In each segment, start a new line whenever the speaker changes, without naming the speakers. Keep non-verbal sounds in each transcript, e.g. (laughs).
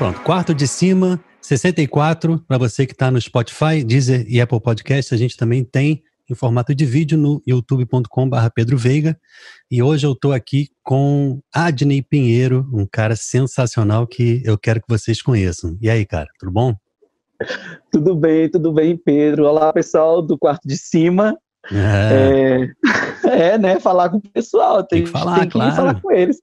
Pronto, quarto de cima, 64, para você que está no Spotify, Deezer e Apple Podcast, a gente também tem em formato de vídeo no youtube.com.br Pedro Veiga. E hoje eu estou aqui com Adney Pinheiro, um cara sensacional que eu quero que vocês conheçam. E aí, cara, tudo bom?
Tudo bem, tudo bem, Pedro. Olá, pessoal do quarto de cima. É, é, (laughs) é né? Falar com o pessoal. Tem, tem que falar, tem que claro. falar com eles.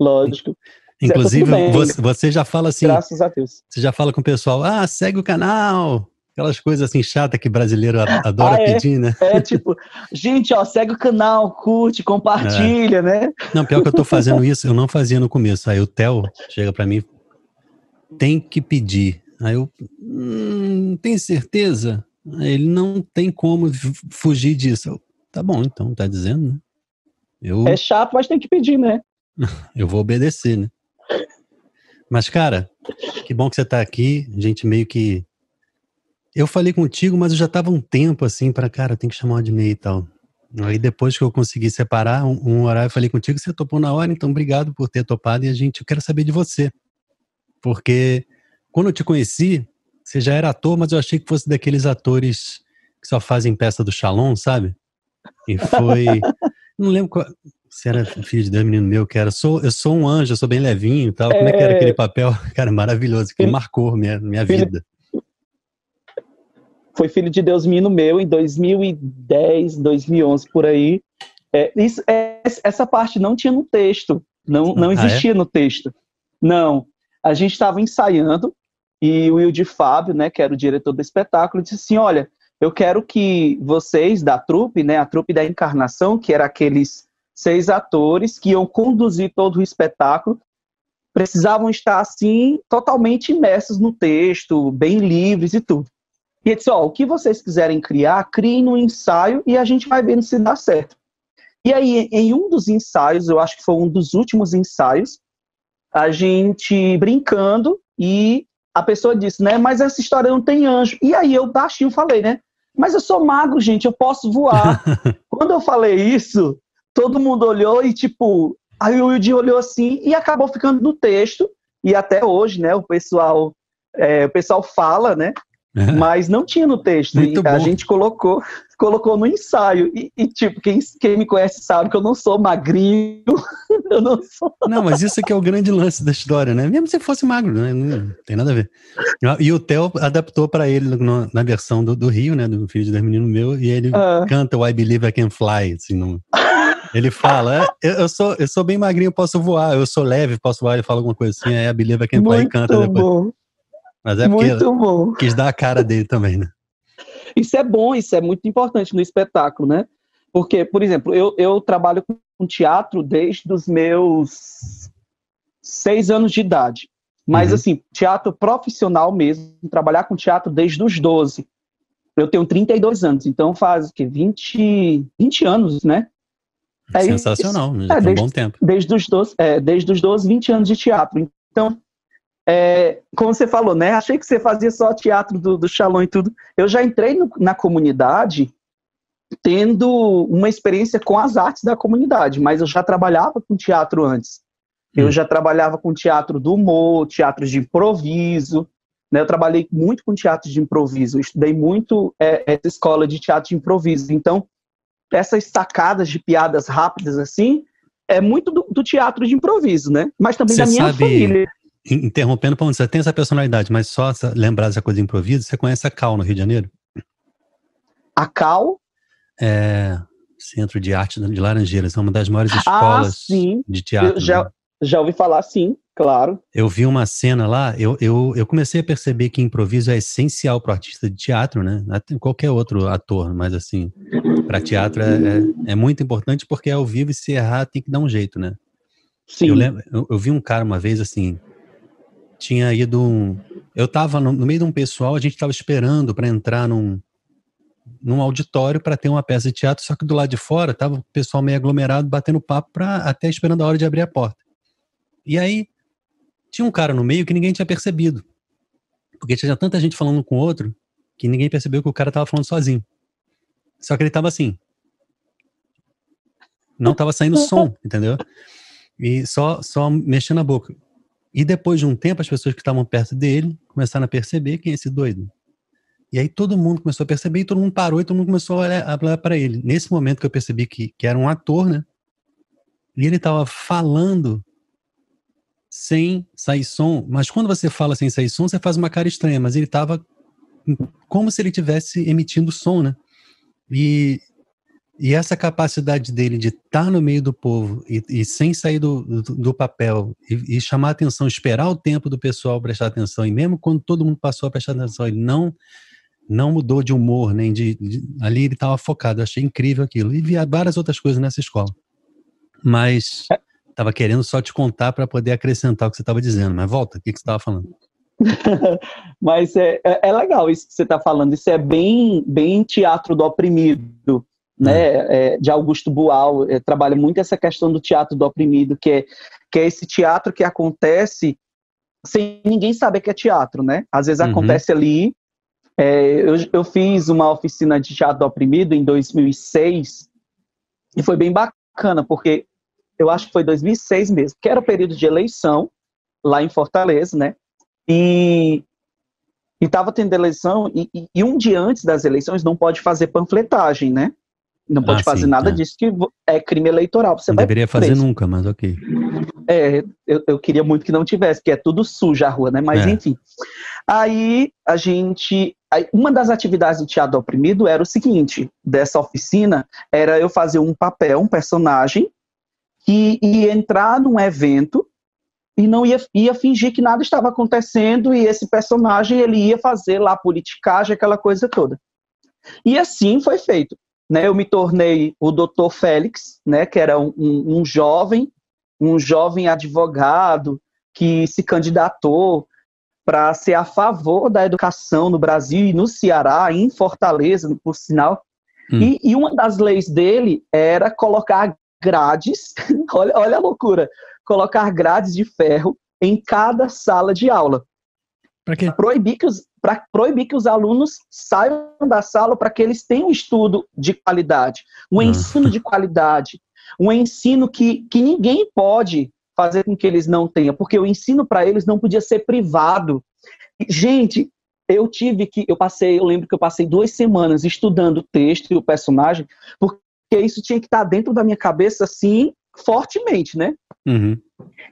Lógico.
Inclusive, você, você já fala assim.
Graças a Deus.
Você já fala com o pessoal, ah, segue o canal. Aquelas coisas assim chatas que brasileiro (laughs) adora ah, é, pedir, né?
É, tipo, gente, ó, segue o canal, curte, compartilha, é. né?
Não, pior que eu tô fazendo isso, eu não fazia no começo. Aí o Theo chega para mim, tem que pedir. Aí eu, hum, tem certeza? Aí ele não tem como fugir disso. Eu, tá bom, então, tá dizendo, né?
Eu, é chato, mas tem que pedir, né? (laughs)
eu vou obedecer, né? Mas, cara, que bom que você tá aqui. A gente meio que. Eu falei contigo, mas eu já tava um tempo assim para cara, tem que chamar de meio e tal. Aí depois que eu consegui separar um, um, horário, eu falei contigo, você topou na hora, então obrigado por ter topado e a gente, eu quero saber de você. Porque quando eu te conheci, você já era ator, mas eu achei que fosse daqueles atores que só fazem peça do Shalom, sabe? E foi. (laughs) não lembro qual, se era filho de Deus, menino meu, que era. Sou, eu sou um anjo, eu sou bem levinho e tal. Como é que era é. aquele papel? (laughs) Cara, maravilhoso, que marcou minha, minha vida.
Foi filho de Deus, menino meu, em 2010, 2011, por aí. É, isso, é, essa parte não tinha no texto, não, não existia ah, é? no texto. Não. A gente estava ensaiando e o Will de Fábio, né, que era o diretor do espetáculo, disse assim: Olha, eu quero que vocês da trupe, né, a trupe da encarnação, que era aqueles seis atores que iam conduzir todo o espetáculo, precisavam estar assim totalmente imersos no texto, bem livres e tudo. E ele disse: Ó, o que vocês quiserem criar, criem no ensaio e a gente vai vendo se dá certo. E aí, em um dos ensaios, eu acho que foi um dos últimos ensaios, a gente brincando e a pessoa disse, né? Mas essa história não tem anjo. E aí eu baixinho falei, né? Mas eu sou magro, gente, eu posso voar. (laughs) Quando eu falei isso, todo mundo olhou e tipo, aí o Wilde olhou assim e acabou ficando no texto. E até hoje, né? O pessoal, é, o pessoal fala, né? É. Mas não tinha no texto. A gente colocou, (laughs) colocou no ensaio. E, e, tipo, quem, quem me conhece sabe que eu não sou magrinho. (laughs) eu não sou.
Não, mas isso aqui é o grande lance da história, né? Mesmo se fosse magro, né? Não tem nada a ver. E o Theo adaptou para ele no, na versão do, do, Rio, né? Do Filho de Deus Menino Meu, e ele ah. canta o I Believe I Can Fly, assim, no... (laughs) Ele fala, é, eu, sou, eu sou bem magrinho, posso voar, eu sou leve, posso voar, ele fala alguma coisa assim, aí a Believe I Can Fly e canta depois. Bom. Mas é porque muito bom. quis dar a cara dele também, né?
Isso é bom, isso é muito importante no espetáculo, né? Porque, por exemplo, eu, eu trabalho com teatro desde os meus seis anos de idade. Mas, uhum. assim, teatro profissional mesmo, trabalhar com teatro desde os 12. Eu tenho 32 anos, então faz que 20, 20 anos, né?
É, Sensacional, já é, desde, um bom tempo.
Desde os, 12, é, desde os 12, 20 anos de teatro. Então, é, como você falou, né? Achei que você fazia só teatro do, do Shalom e tudo. Eu já entrei no, na comunidade tendo uma experiência com as artes da comunidade, mas eu já trabalhava com teatro antes. Eu hum. já trabalhava com teatro do humor, teatro de improviso. Né? Eu trabalhei muito com teatro de improviso. Eu estudei muito é, essa escola de teatro de improviso. Então, essas sacadas de piadas rápidas assim, é muito do, do teatro de improviso, né? Mas também você da minha sabe, família
interrompendo, você tem essa personalidade, mas só lembrar essa coisa de improviso, você conhece a Cal no Rio de Janeiro?
A Cal?
É, Centro de Arte de Laranjeiras, é uma das maiores ah, escolas ah, de teatro. Eu
já,
né?
já ouvi falar, sim, claro.
Eu vi uma cena lá, eu, eu, eu comecei a perceber que improviso é essencial para o artista de teatro, né? Qualquer outro ator, mas assim, para teatro é, é, é, muito importante porque é ao vivo e se errar tem que dar um jeito, né? Sim. Eu, lembro, eu, eu vi um cara uma vez assim, tinha ido um, eu estava no, no, meio de um pessoal, a gente estava esperando para entrar num, num auditório para ter uma peça de teatro, só que do lado de fora tava o pessoal meio aglomerado batendo papo para até esperando a hora de abrir a porta. E aí tinha um cara no meio que ninguém tinha percebido. Porque tinha tanta gente falando com o outro que ninguém percebeu que o cara estava falando sozinho. Só que ele estava assim. Não estava saindo som, entendeu? E só só mexendo a boca. E depois de um tempo, as pessoas que estavam perto dele começaram a perceber quem é esse doido. E aí todo mundo começou a perceber e todo mundo parou e todo mundo começou a olhar, para ele. Nesse momento que eu percebi que, que era um ator, né? E ele estava falando sem sair som. Mas quando você fala sem sair som, você faz uma cara estranha. Mas ele estava como se ele tivesse emitindo som, né? E, e essa capacidade dele de estar tá no meio do povo e, e sem sair do, do, do papel e, e, chamar atenção, esperar o tempo do pessoal prestar atenção, e mesmo quando todo mundo passou a prestar atenção, ele não não mudou de humor, nem de, de ali ele estava focado. Eu achei incrível aquilo. E via várias outras coisas nessa escola. Mas estava querendo só te contar para poder acrescentar o que você estava dizendo. Mas volta, o que, que você estava falando? (laughs)
Mas é, é, é, legal isso que você está falando. Isso é bem, bem teatro do oprimido, né? É, é de Augusto Boal. É, trabalha muito essa questão do teatro do oprimido, que é, que é esse teatro que acontece sem ninguém saber que é teatro, né? Às vezes uhum. acontece ali. É, eu, eu fiz uma oficina de teatro do oprimido em 2006 e foi bem bacana, porque eu acho que foi 2006 mesmo, que era o período de eleição lá em Fortaleza, né? E estava tendo eleição, e, e, e, um dia antes das eleições não pode fazer panfletagem, né? Não pode ah, fazer sim, nada tá. disso que é crime eleitoral.
Você não deveria fazer nunca, mas ok.
É, eu, eu, queria muito que não tivesse, porque é tudo sujo a rua, né? Mas é. enfim. Aí a gente. Aí, uma das atividades do Teatro Oprimido era o seguinte: dessa oficina, era eu fazer um papel, um personagem, que ia entrar num evento e não ia, ia fingir que nada estava acontecendo e esse personagem ele ia fazer lá politicagem, aquela coisa toda. E assim foi feito. Né? Eu me tornei o doutor Félix, né? que era um, um, um jovem, um jovem advogado que se candidatou para ser a favor da educação no Brasil e no Ceará, em Fortaleza, por sinal. Hum. E, e, uma das leis dele era colocar grades, (laughs) olha, olha a loucura, colocar grades de ferro em cada sala de aula.
Para quê?
Proibir que, os, proibir que os alunos saiam da sala para que eles tenham um estudo de qualidade, um ah. ensino de qualidade, um ensino que, que ninguém pode fazer com que eles não tenham, porque o ensino para eles não podia ser privado. Gente, eu tive que, eu passei, eu lembro que eu passei duas semanas estudando o texto e o personagem, porque isso tinha que estar dentro da minha cabeça, assim, fortemente, né?
Uhum.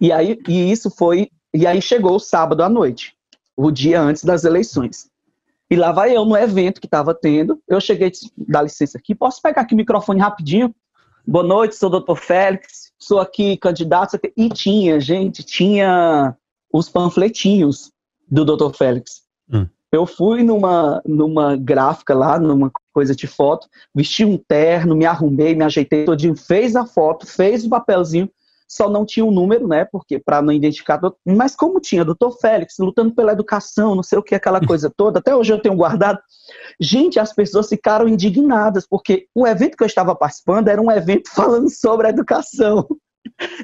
E aí, e isso foi, e aí chegou o sábado à noite, o dia antes das eleições. E lá vai eu no evento que estava tendo. Eu cheguei, dá licença aqui, posso pegar aqui o microfone rapidinho? Boa noite, sou o doutor Félix, sou aqui candidato. E tinha, gente, tinha os panfletinhos do doutor Félix. Hum. Eu fui numa, numa gráfica lá, numa coisa de foto, vesti um terno, me arrumei, me ajeitei todinho, fez a foto, fez o papelzinho, só não tinha um número, né? Porque para não identificar, mas como tinha doutor Félix lutando pela educação, não sei o que, aquela (laughs) coisa toda, até hoje eu tenho guardado. Gente, as pessoas ficaram indignadas, porque o evento que eu estava participando era um evento (laughs) falando sobre a educação.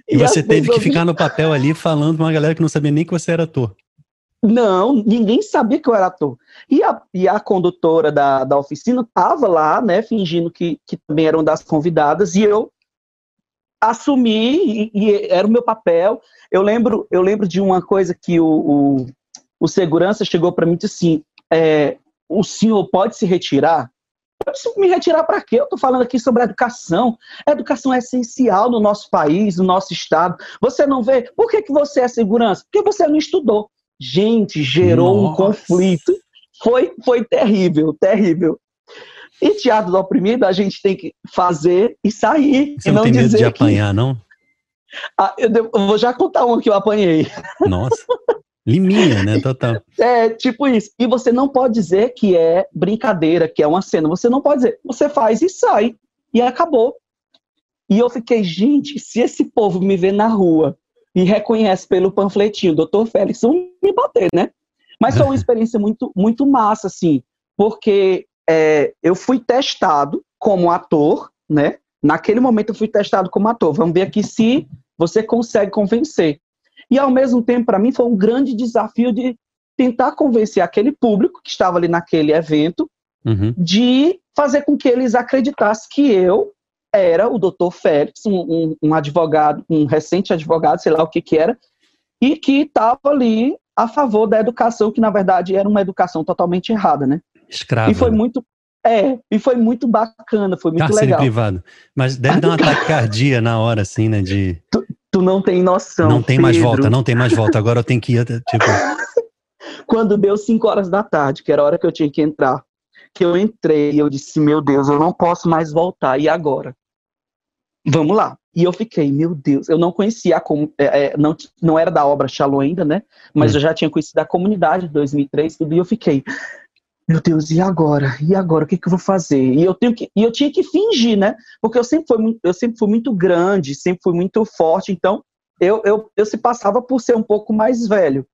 E, e você teve que ficar no papel ali falando uma galera que não sabia nem que você era ator.
Não, ninguém sabia que eu era ator. E a, e a condutora da, da oficina estava lá, né, fingindo que, que também eram das convidadas, e eu assumi, e, e era o meu papel. Eu lembro, eu lembro de uma coisa que o, o, o segurança chegou para mim e disse assim: é, o senhor pode se retirar? Eu disse, me retirar para quê? Eu estou falando aqui sobre a educação. A educação é essencial no nosso país, no nosso estado. Você não vê? Por que, que você é segurança? Porque você não estudou. Gente, gerou Nossa. um conflito. Foi, foi terrível, terrível. E teatro do oprimido a gente tem que fazer e sair.
Você e não, não tem medo de apanhar, não?
Ah, eu, eu, vou já contar uma que eu apanhei.
Nossa. Liminha, né? Total.
É, tipo isso. E você não pode dizer que é brincadeira, que é uma cena. Você não pode dizer. Você faz e sai. E acabou. E eu fiquei, gente, se esse povo me vê na rua e reconhece pelo panfletinho, doutor Félix, vão me bater, né? Mas foi uma (laughs) experiência muito, muito massa, assim, porque é, eu fui testado como ator, né? Naquele momento eu fui testado como ator. Vamos ver aqui se você consegue convencer. E ao mesmo tempo, para mim, foi um grande desafio de tentar convencer aquele público que estava ali naquele evento uhum. de fazer com que eles acreditassem que eu era o doutor Félix, um, um, um, advogado, um recente advogado, sei lá o que que era, e que estava ali a favor da educação, que na verdade era uma educação totalmente errada, né?
Escravo.
E foi muito. É, e foi muito bacana, foi muito Cárcere legal.
privado. Mas deve dar uma (laughs) taquicardia na hora, assim, né? De...
Tu, tu não tem noção.
Não tem Pedro. mais volta, não tem mais volta. Agora eu tenho que ir, tipo. (laughs)
Quando deu 5 horas da tarde, que era a hora que eu tinha que entrar, que eu entrei, eu disse: Meu Deus, eu não posso mais voltar, e agora? Vamos lá. E eu fiquei, meu Deus, eu não conhecia, a é, é, não, não era da obra Shalom ainda, né? Mas hum. eu já tinha conhecido a comunidade de 2003, tudo, e eu fiquei, meu Deus, e agora? E agora? O que, que eu vou fazer? E eu, tenho que, e eu tinha que fingir, né? Porque eu sempre, fui, eu sempre fui muito grande, sempre fui muito forte, então eu, eu, eu se passava por ser um pouco mais velho.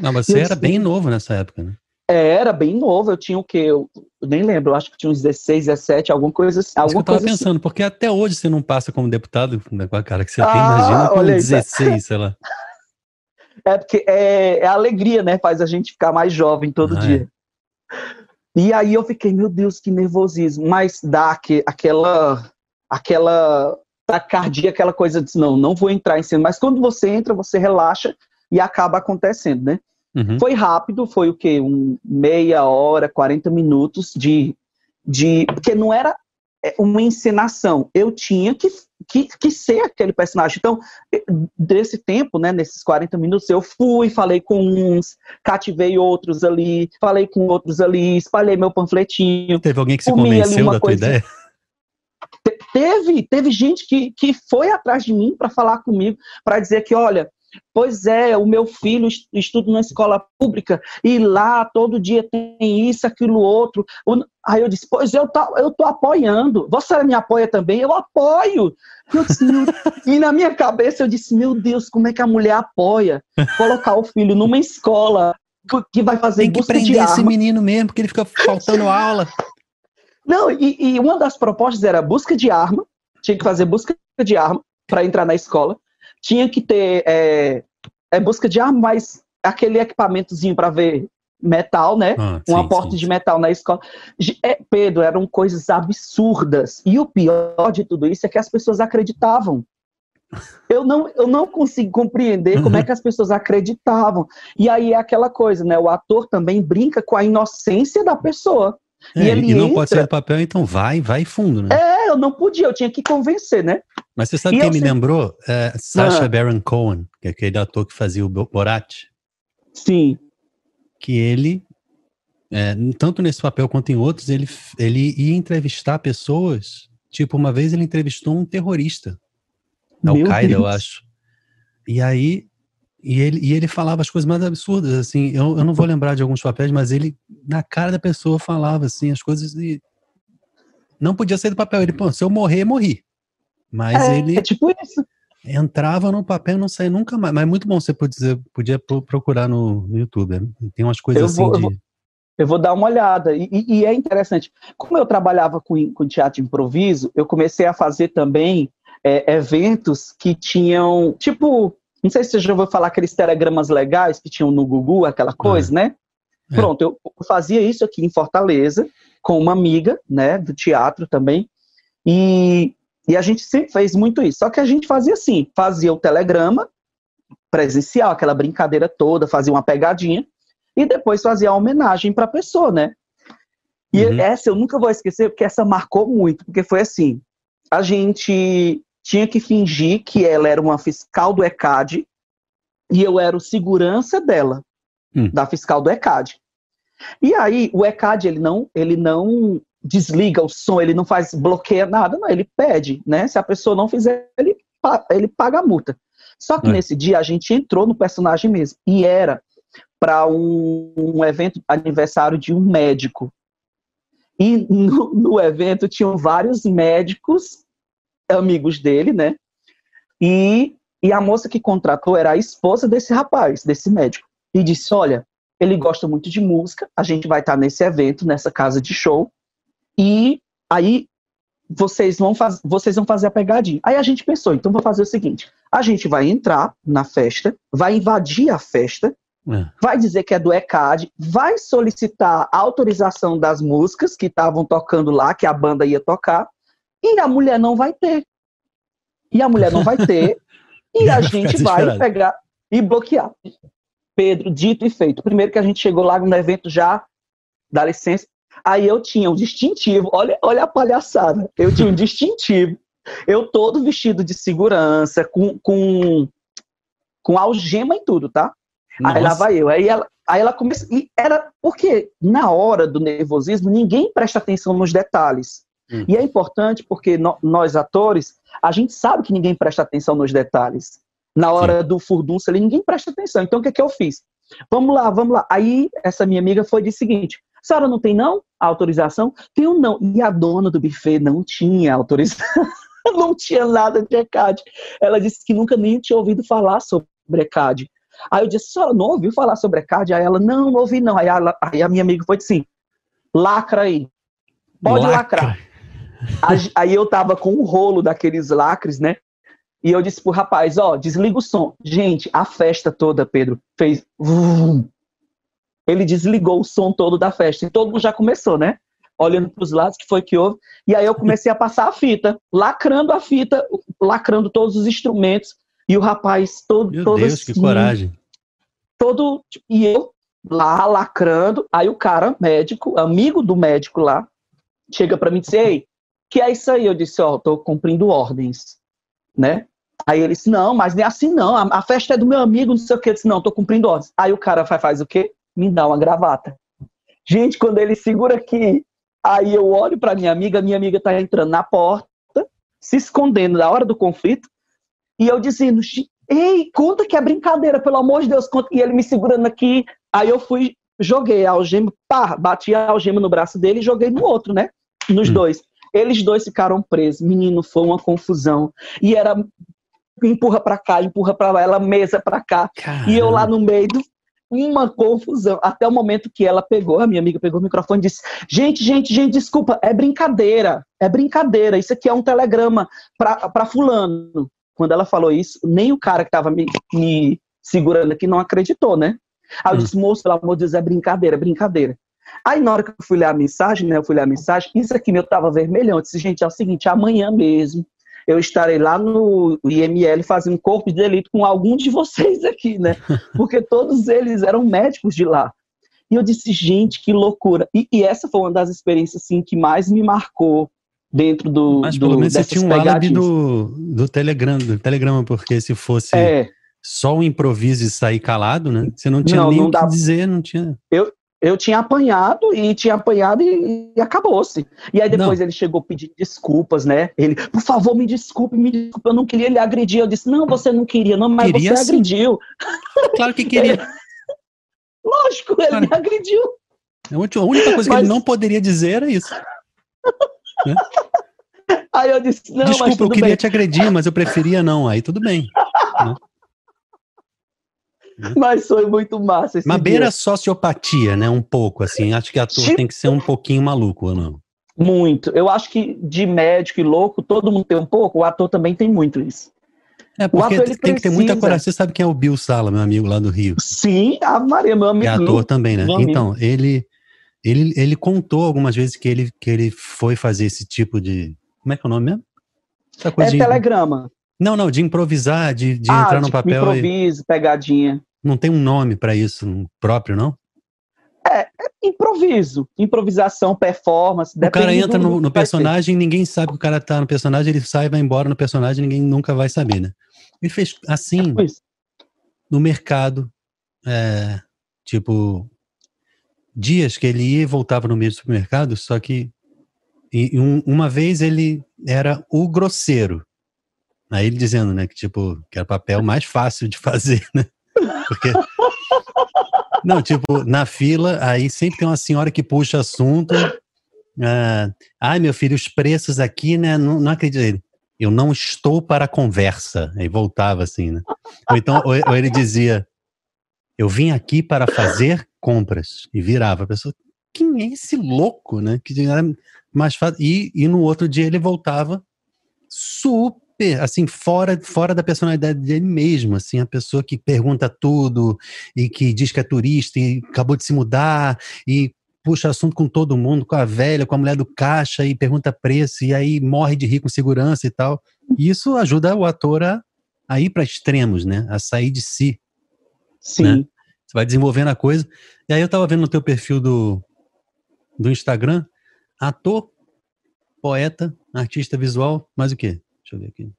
Não, mas você era bem novo nessa época, né?
Era bem novo, eu tinha o quê? Eu, nem lembro, eu acho que tinha uns 16, 17, alguma coisa assim. Alguma
eu tava
coisa
pensando,
assim.
porque até hoje você não passa como deputado com a cara que você ah, tem, imagina com 16, sei lá. (laughs)
É porque é, é alegria, né? Faz a gente ficar mais jovem todo ah, dia. É. E aí eu fiquei, meu Deus, que nervosismo. Mas dá que, aquela, aquela tacardia, aquela coisa de não, não vou entrar em cena. Mas quando você entra, você relaxa e acaba acontecendo, né? Uhum. Foi rápido, foi o quê? Um meia hora, 40 minutos de, de. Porque não era é, uma encenação. Eu tinha que, que, que ser aquele personagem. Então, desse tempo, né, nesses 40 minutos, eu fui, falei com uns, cativei outros ali, falei com outros ali, espalhei meu panfletinho.
Teve alguém que se convenceu da tua ideia?
Teve, teve gente que, que foi atrás de mim para falar comigo, para dizer que, olha, Pois é, o meu filho estuda na escola pública e lá todo dia tem isso, aquilo, outro. Aí eu disse, pois eu tô, eu tô apoiando. Você me apoia também? Eu apoio. Eu disse, (laughs) e na minha cabeça eu disse, meu Deus, como é que a mulher apoia colocar o filho numa escola que vai fazer
Tem que prender esse menino mesmo, porque ele fica faltando (laughs) aula.
Não, e, e uma das propostas era busca de arma, tinha que fazer busca de arma para entrar na escola tinha que ter é, é busca de mas aquele equipamentozinho para ver metal, né? Ah, um aporte sim. de metal na escola. É, Pedro, eram coisas absurdas. E o pior de tudo isso é que as pessoas acreditavam. (laughs) Eu não, eu não consigo compreender uhum. como é que as pessoas acreditavam. E aí é aquela coisa, né? O ator também brinca com a inocência da pessoa.
É, e, ele e não entra... pode sair do papel, então vai, vai fundo, né?
É, eu não podia, eu tinha que convencer, né?
Mas você sabe e quem me lembrou? É, Sacha ah. Baron Cohen, que é aquele ator que fazia o Borat.
Sim.
Que ele, é, tanto nesse papel quanto em outros, ele, ele ia entrevistar pessoas. Tipo, uma vez ele entrevistou um terrorista da Al-Qaeda, eu acho. E aí e ele, e ele falava as coisas mais absurdas, assim, eu, eu não vou lembrar de alguns papéis, mas ele, na cara da pessoa, falava, assim, as coisas e não podia sair do papel. Ele, pô, se eu morrer, morri. Mas é, ele...
É tipo isso.
Entrava no papel e não saía nunca mais. Mas é muito bom você podia, podia procurar no, no YouTube. Né? Tem umas coisas eu assim
vou,
de...
Eu vou, eu vou, dar uma olhada. E, e, é interessante. Como eu trabalhava com, com teatro de improviso, eu comecei a fazer também é, eventos que tinham, tipo, não sei se você já ouviu falar aqueles telegramas legais que tinham no Google, aquela coisa, é. né? É. Pronto, eu fazia isso aqui em Fortaleza com uma amiga, né, do teatro também, e, e a gente sempre fez muito isso. Só que a gente fazia assim, fazia o telegrama presencial, aquela brincadeira toda, fazia uma pegadinha, e depois fazia a homenagem para a pessoa, né? E uhum. essa eu nunca vou esquecer, porque essa marcou muito, porque foi assim, a gente tinha que fingir que ela era uma fiscal do ECAD e eu era o segurança dela, hum. da fiscal do ECAD. E aí o ECAD ele não, ele não desliga o som, ele não faz bloqueia nada, não, ele pede, né? Se a pessoa não fizer, ele, ele paga a multa. Só que é. nesse dia a gente entrou no personagem mesmo e era para um, um, evento aniversário de um médico. E no, no evento tinham vários médicos amigos dele, né? E, e a moça que contratou era a esposa desse rapaz, desse médico. E disse: Olha, ele gosta muito de música, a gente vai estar nesse evento, nessa casa de show, e aí vocês vão, faz, vocês vão fazer a pegadinha. Aí a gente pensou: então vou fazer o seguinte: a gente vai entrar na festa, vai invadir a festa, é. vai dizer que é do ECAD, vai solicitar a autorização das músicas que estavam tocando lá, que a banda ia tocar, e a mulher não vai ter. E a mulher não vai ter. (laughs) e a gente vai pegar. e bloquear. Pedro, dito e feito. Primeiro que a gente chegou lá no evento já, dá licença. Aí eu tinha um distintivo, olha, olha a palhaçada. Eu tinha um distintivo. Eu todo vestido de segurança, com, com, com algema e tudo, tá? Nossa. Aí lá vai eu. Aí ela, aí ela começa. E era porque na hora do nervosismo ninguém presta atenção nos detalhes. Hum. E é importante porque no, nós atores, a gente sabe que ninguém presta atenção nos detalhes. Na hora Sim. do furdunço ali, ninguém presta atenção. Então o que, é que eu fiz? Vamos lá, vamos lá. Aí essa minha amiga foi de seguinte: a senhora não tem não a autorização? Tem um não. E a dona do buffet não tinha autorização. (laughs) não tinha nada de ECAD. Ela disse que nunca nem tinha ouvido falar sobre ECAD. Aí eu disse, a senhora não ouviu falar sobre ECAD? Aí ela, não, não ouvi não. Aí, ela, aí a minha amiga foi assim, lacra aí. Pode lacra. lacrar. Aí eu tava com um rolo daqueles lacres, né? E eu disse pro rapaz, ó, desliga o som. Gente, a festa toda, Pedro, fez. Ele desligou o som todo da festa. E todo mundo já começou, né? Olhando para os lados, que foi que houve. E aí eu comecei a passar a fita, lacrando a fita, lacrando todos os instrumentos. E o rapaz todo.
Meu
todo
Deus, assim, que coragem.
Todo. E eu lá lacrando. Aí o cara, médico, amigo do médico lá, chega para mim e diz: Ei, que é isso aí? Eu disse: Ó, oh, tô cumprindo ordens, né? Aí ele disse, não, mas nem assim não, a, a, festa é do meu amigo, não sei o que. Eu disse, não, tô cumprindo ordens. Aí o cara faz, faz o quê? Me dá uma gravata. Gente, quando ele segura aqui, aí eu olho para minha amiga, minha amiga tá entrando na porta, se escondendo na hora do conflito, e eu dizendo, ei, conta que é brincadeira, pelo amor de Deus, conta. E ele me segurando aqui, aí eu fui, joguei a algema, pá, bati a algema no braço dele e joguei no outro, né? Nos hum. dois. Eles dois ficaram presos. Menino, foi uma confusão. E era empurra para cá, empurra para lá, ela mesa para cá. Caramba. E eu lá no meio do uma confusão, até o momento que ela pegou, a minha amiga pegou o microfone e disse: Gente, gente, gente, desculpa, é brincadeira, é brincadeira, isso aqui é um telegrama para Fulano. Quando ela falou isso, nem o cara que estava me, me, segurando aqui não acreditou, né? Aí eu hum. disse: Moço, pelo amor de Deus, é brincadeira, é brincadeira. Aí na hora que eu fui ler a mensagem, né, eu fui ler a mensagem, isso aqui meu tava vermelhão. Eu disse: Gente, é o seguinte, amanhã mesmo eu estarei lá no IML fazendo corpo de delito com alguns de vocês aqui, né? (laughs) Porque todos eles eram médicos de lá. E eu disse, gente, que loucura. E, e essa foi uma das experiências assim, que mais me marcou dentro do.
Mas pelo menos você tinha um álibi do, do, Telegram, do Telegrama, porque se fosse. É. Só o improviso e sair calado, né? Você não tinha não, nem o que dizer, não tinha.
Eu, eu tinha apanhado e tinha apanhado e, e acabou-se. E aí depois não. ele chegou pedindo desculpas, né? Ele, por favor, me desculpe, me desculpe, eu não queria lhe agredir. Eu disse, não, você não queria, não, mas queria você sim. agrediu.
Claro que queria. (laughs)
Lógico, ele me agrediu.
A única coisa mas... que ele não poderia dizer era isso.
né? Aí eu disse, não,
Desculpa, eu queria
bem.
te agredir, mas eu preferia não. Aí tudo bem. Né? (laughs)
Mas foi muito massa esse
Mas beira sociopatia, né? Um pouco, assim. Acho que ator tipo... tem que ser um pouquinho maluco, ou não?
Muito. Eu acho que de médico e louco, todo mundo tem um pouco, o ator também tem muito isso.
É, porque ator, tem precisa... que ter muita coragem. Você sabe quem é o Bill Sala, meu amigo lá do Rio?
Sim, a Maria, meu amigo.
É ator também, né? Então, ele, ele, ele contou algumas vezes que ele, que ele foi fazer esse tipo de. Como é que é o nome mesmo?
Essa é telegrama.
Não, não, de improvisar, de, de ah, entrar no papel.
Improviso, e... pegadinha.
Não tem um nome para isso próprio, não?
É, é, improviso. Improvisação, performance.
O cara entra no, no personagem, ninguém sabe que o cara tá no personagem, ele sai, vai embora no personagem, ninguém nunca vai saber, né? Ele fez assim é no mercado, é, tipo, dias que ele ia e voltava no mesmo supermercado, só que e, um, uma vez ele era o grosseiro. Aí ele dizendo, né, que tipo, que era papel mais fácil de (laughs) fazer, né? Porque não, tipo, na fila, aí sempre tem uma senhora que puxa assunto. Ah, Ai, meu filho, os preços aqui, né? Não, não acredito. Eu não estou para conversa. Aí voltava assim, né? Ou então, ou, ou ele dizia: Eu vim aqui para fazer compras. E virava. A pessoa, quem é esse louco, né? Que era mais fácil. E, e no outro dia ele voltava super assim, fora, fora da personalidade dele mesmo, assim, a pessoa que pergunta tudo e que diz que é turista e acabou de se mudar e puxa assunto com todo mundo, com a velha, com a mulher do caixa e pergunta preço e aí morre de rir com segurança e tal. E isso ajuda o ator a, a ir para extremos, né? A sair de si.
Sim.
Né? Você vai desenvolvendo a coisa. E aí eu tava vendo no teu perfil do, do Instagram, ator, poeta, artista visual, mais o quê? Deixa eu ver aqui.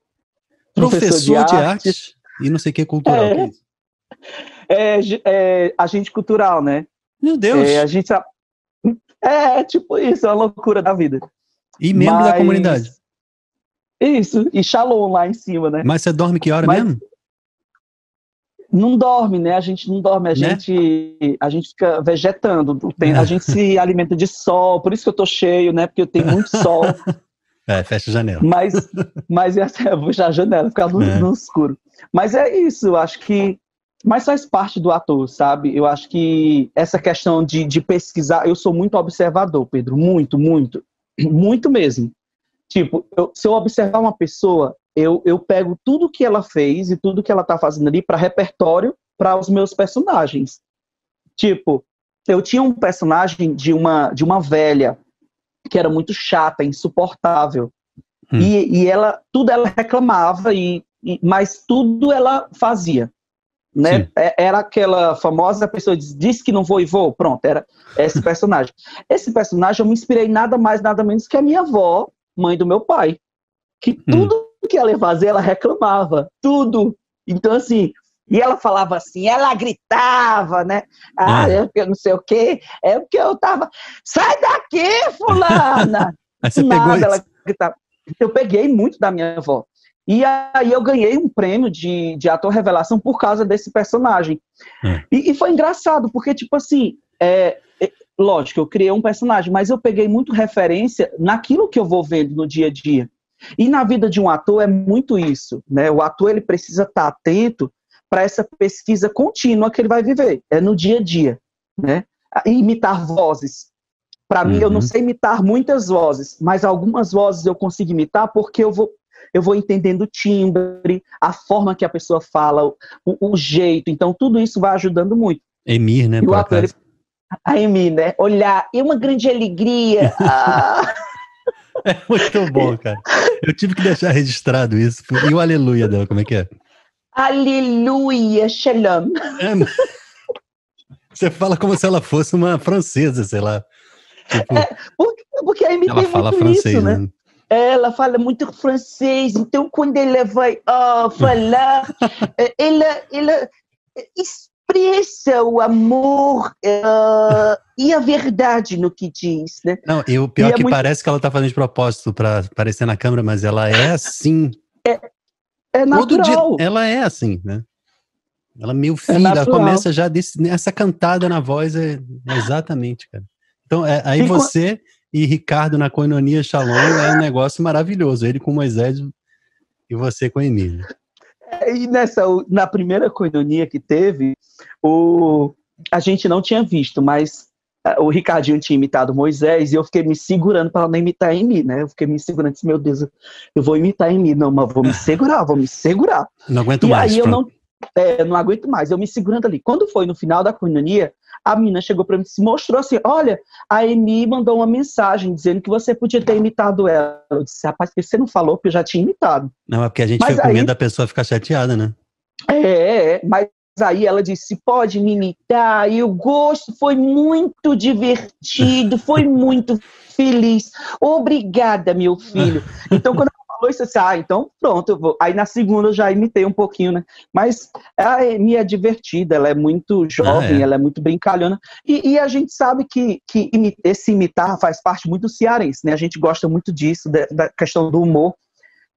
Professor, Professor de, de arte. arte. e não sei o que cultural. É, que
é, é, é, agente cultural, né?
Meu Deus!
É, a gente (laughs) é tipo isso, é uma loucura da vida.
E membro Mas... da comunidade.
Isso, e Shalom lá em cima, né?
Mas você dorme que hora Mas... mesmo?
Não dorme, né? A gente não dorme, a, né? gente, a gente fica vegetando. Tem, a gente se alimenta de sol, por isso que eu tô cheio, né? Porque eu tenho muito (laughs) sol.
É, fecha a janela.
Mas, mas essa, eu vou fechar a janela, ficar no, é. no escuro. Mas é isso, eu acho que mas faz parte do ator, sabe? Eu acho que essa questão de, de pesquisar, eu sou muito observador, Pedro, muito, muito, (clears throat) muito mesmo. Tipo, eu, se eu observar uma pessoa, eu, eu pego tudo que ela fez e tudo que ela tá fazendo ali para repertório para os meus personagens. Tipo, eu tinha um personagem de uma, de uma velha que era muito chata, insuportável. Hum. E, e ela, tudo ela reclamava, e, e, mas tudo ela fazia né? É, era aquela famosa pessoa que diz que não vou e vou, pronto, era esse (laughs) personagem. esse personagem eu me inspirei nada mais, nada menos que a minha avó, mãe do meu pai, que hum. tudo hum. que ela ia fazer, ela reclamava, tudo. Então, assim, e ela falava assim, ela gritava, né? Ah, é porque não sei o quê, é porque eu tava, sai daqui, fulana! (laughs)
Aí você Nada, pegou ela
gritava. Eu peguei muito da minha avó. E aí eu ganhei um prêmio de, de ator revelação por causa desse personagem. É. E, e, foi engraçado, porque, tipo assim, é, é, lógico, eu criei um personagem, mas eu peguei muito referência naquilo que eu vou vendo no dia a dia. E na vida de um ator é muito isso, né? O ator ele precisa estar atento para essa pesquisa contínua que ele vai viver, é no dia a dia, né? imitar vozes. Para uhum. mim, eu não uhum. sei imitar muitas vozes, mas algumas vozes eu consigo imitar porque eu vou eu vou entendendo o timbre, a forma que a pessoa fala, o, o jeito. Então, tudo isso vai ajudando muito.
Emir, né?
o ator, ele, a Emir, né? Olhar, e uma grande alegria. ah. (laughs)
É muito bom, cara. Eu tive que deixar registrado isso. E o aleluia dela, como é que é?
Aleluia, shalom. É,
você fala como se ela fosse uma francesa, sei lá.
Tipo, é, porque, porque a ela fala francês, isso, né? né? ela fala muito francês, então quando ela vai uh, falar, (laughs) eh, ela, ela expressa o amor uh, e a verdade no que diz, né?
Não, e o pior e é que muito... parece que ela está fazendo de propósito para aparecer na câmera, mas ela é assim.
É, é natural.
Dia, ela é assim, né? Ela meio é filha, ela começa já desse, essa cantada na voz, é, é exatamente, cara. Então, é, aí e você... E Ricardo na Coinonia Shalom é um negócio maravilhoso. Ele com Moisés e você com Emílio.
É, e nessa, na primeira Coinonia que teve, o, a gente não tinha visto, mas o Ricardinho tinha imitado Moisés e eu fiquei me segurando para não imitar em mim, né? Eu fiquei me segurando, disse, meu Deus, eu vou imitar em mim. Não, mas vou me segurar, vou me segurar.
Não aguento
e
mais.
E aí pronto. eu não, é, não aguento mais, eu me segurando ali. Quando foi no final da coinonia, a menina chegou para mim e mostrou assim: olha, a Emi mandou uma mensagem dizendo que você podia ter imitado ela. Eu disse, rapaz, por que você não falou que eu já tinha imitado?
Não, é porque a gente mas fica com medo da pessoa ficar chateada, né?
É, mas aí ela disse, pode me imitar, e o gosto foi muito divertido, foi (laughs) muito feliz. Obrigada, meu filho. Então, quando falou isso assim, ah, então pronto, eu vou. Aí na segunda eu já imitei um pouquinho, né? Mas a Amy é divertida, ela é muito jovem, ah, é. ela é muito brincalhona. E, e, a gente sabe que, que esse imitar faz parte muito do cearense, né? A gente gosta muito disso, da, da questão do humor.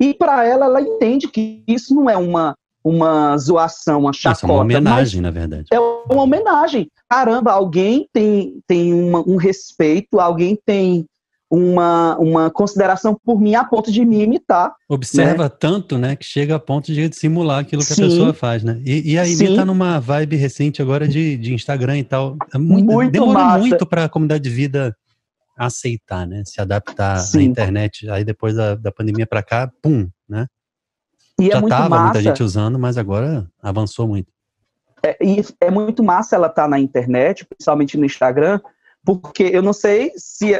E para ela, ela entende que isso não é uma, uma zoação, uma chacota. Isso é uma
homenagem, na verdade.
É uma homenagem. Caramba, alguém tem, tem uma, um respeito, alguém tem uma, uma consideração por mim a ponto de me imitar.
Observa né? tanto, né, que chega a ponto de simular aquilo que Sim. a pessoa faz, né? E, e a Imi tá numa vibe recente agora de, de Instagram e tal. É muito, muito demorou massa. muito para a comunidade de vida aceitar, né? Se adaptar Sim. à internet. Aí depois da, da pandemia para cá, pum, né? E é Já é tava massa. muita gente usando, mas agora avançou muito.
É, e é muito massa ela estar tá na internet, principalmente no Instagram, porque eu não sei se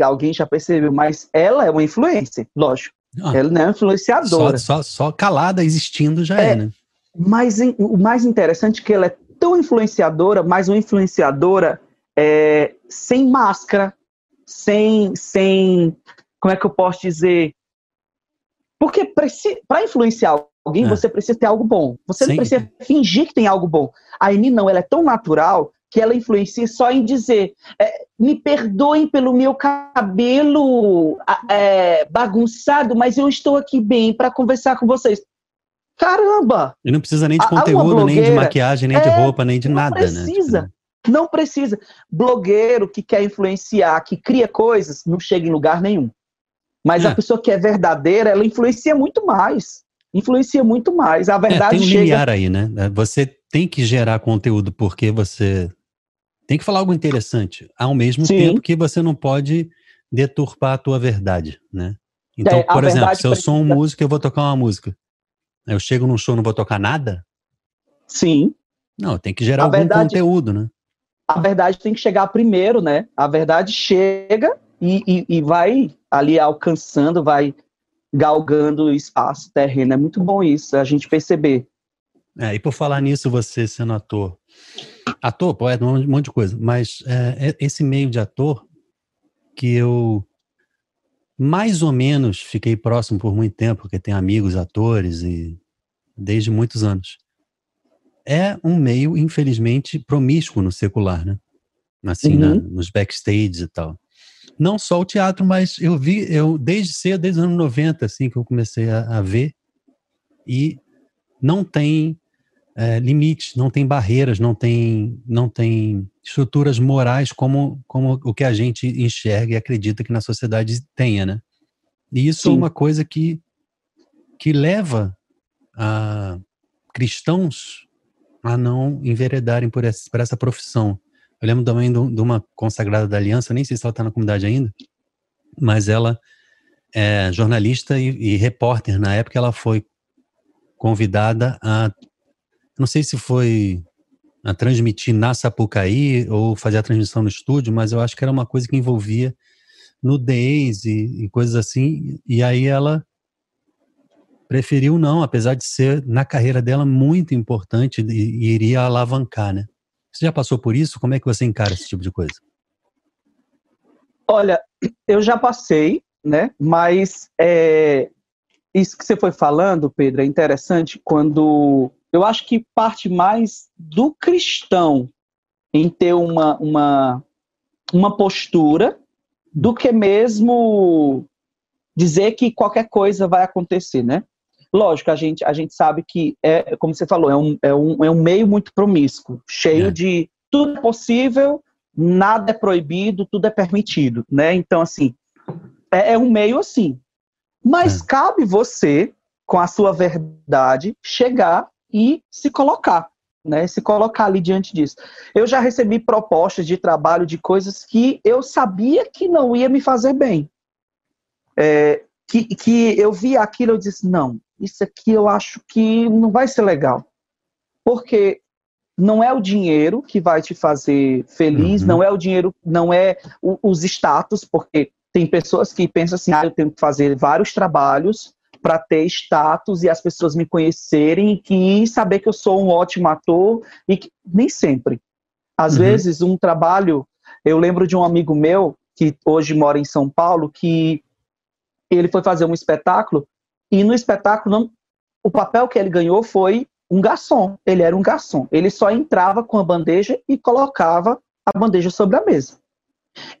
alguém já percebeu, mas ela é uma influência, lógico. Ah, ela não é uma influenciadora.
Só, só, só calada existindo já é, é né?
Mas o mais interessante é que ela é tão influenciadora, mas uma influenciadora é, sem máscara, sem, sem, como é que eu posso dizer? Porque para influenciar alguém, é. você precisa ter algo bom. Você Sim. não precisa fingir que tem algo bom. A Eni não, ela é tão natural que ela influencia só em dizer: é, me perdoem pelo meu cabelo é, bagunçado, mas eu estou aqui bem para conversar com vocês. Caramba!
E não precisa nem de conteúdo, nem de maquiagem, nem é, de roupa, nem de
não
nada,
precisa, né? Precisa. Tipo, não precisa. Blogueiro que quer influenciar, que cria coisas, não chega em lugar nenhum. Mas é. a pessoa que é verdadeira, ela influencia muito mais. Influencia muito mais. A verdade
é, tem um
chega...
limiar aí, né? Você tem que gerar conteúdo porque você tem que falar algo interessante, ao mesmo Sim. tempo que você não pode deturpar a tua verdade, né? Então, é, por exemplo, se eu sou um músico, eu vou tocar uma música. Eu chego num show, não vou tocar nada?
Sim.
Não, tem que gerar a algum verdade, conteúdo, né?
A verdade tem que chegar primeiro, né? A verdade chega e, e, e vai ali alcançando, vai galgando espaço, terreno. É muito bom isso, a gente perceber.
É, e por falar nisso, você sendo ator, ator, poeta, um monte de coisa, mas é, é, esse meio de ator que eu mais ou menos fiquei próximo por muito tempo, porque tenho amigos atores e desde muitos anos. É um meio, infelizmente, promíscuo no secular, né? Assim, uhum. na, nos backstage e tal. Não só o teatro, mas eu vi, eu desde cedo, desde os anos 90, assim, que eu comecei a, a ver, e não tem é, limites, não tem barreiras, não tem, não tem estruturas morais como, como o que a gente enxerga e acredita que na sociedade tenha, né? E isso é Sim. é uma coisa que, que leva a cristãos a não enveredarem por essa, por essa profissão. Eu lembro também de, uma consagrada da aliança, nem sei se ela está na comunidade ainda, mas ela é jornalista e, e repórter. Na época, ela foi convidada a não sei se foi a transmitir na Sapucaí ou fazer a transmissão no estúdio, mas eu acho que era uma coisa que envolvia nudez e, e coisas assim. E aí ela preferiu não, apesar de ser na carreira dela muito importante e, e, iria alavancar, né? Você já passou por isso? Como é que você encara esse tipo de coisa?
Olha, eu já passei, né? Mas é, isso que você foi falando, Pedro, é interessante quando eu acho que parte mais do cristão em ter uma, uma, uma postura do que mesmo dizer que qualquer coisa vai acontecer, né? Lógico, a gente, a gente sabe que, é, como você falou, é um, é um, é um meio muito promíscuo, cheio é. de tudo é possível, nada é proibido, tudo é permitido, né? Então, assim, é, é um meio assim. Mas é. cabe você, com a sua verdade, chegar e se colocar, né? Se colocar ali diante disso. Eu já recebi propostas de trabalho de coisas que eu sabia que não ia me fazer bem. É, que, que eu vi aquilo eu disse, não, isso aqui eu acho que não vai ser legal. Porque não é o dinheiro que vai te fazer feliz, uhum. não é o dinheiro, não é o, os status, porque tem pessoas que pensam assim, ah, eu tenho que fazer vários trabalhos para ter status e as pessoas me conhecerem e saber que eu sou um ótimo ator e que, nem sempre. Às uhum. vezes um trabalho, eu lembro de um amigo meu que hoje mora em São Paulo que ele foi fazer um espetáculo e no espetáculo não, o papel que ele ganhou foi um garçom. Ele era um garçom. Ele só entrava com a bandeja e colocava a bandeja sobre a mesa.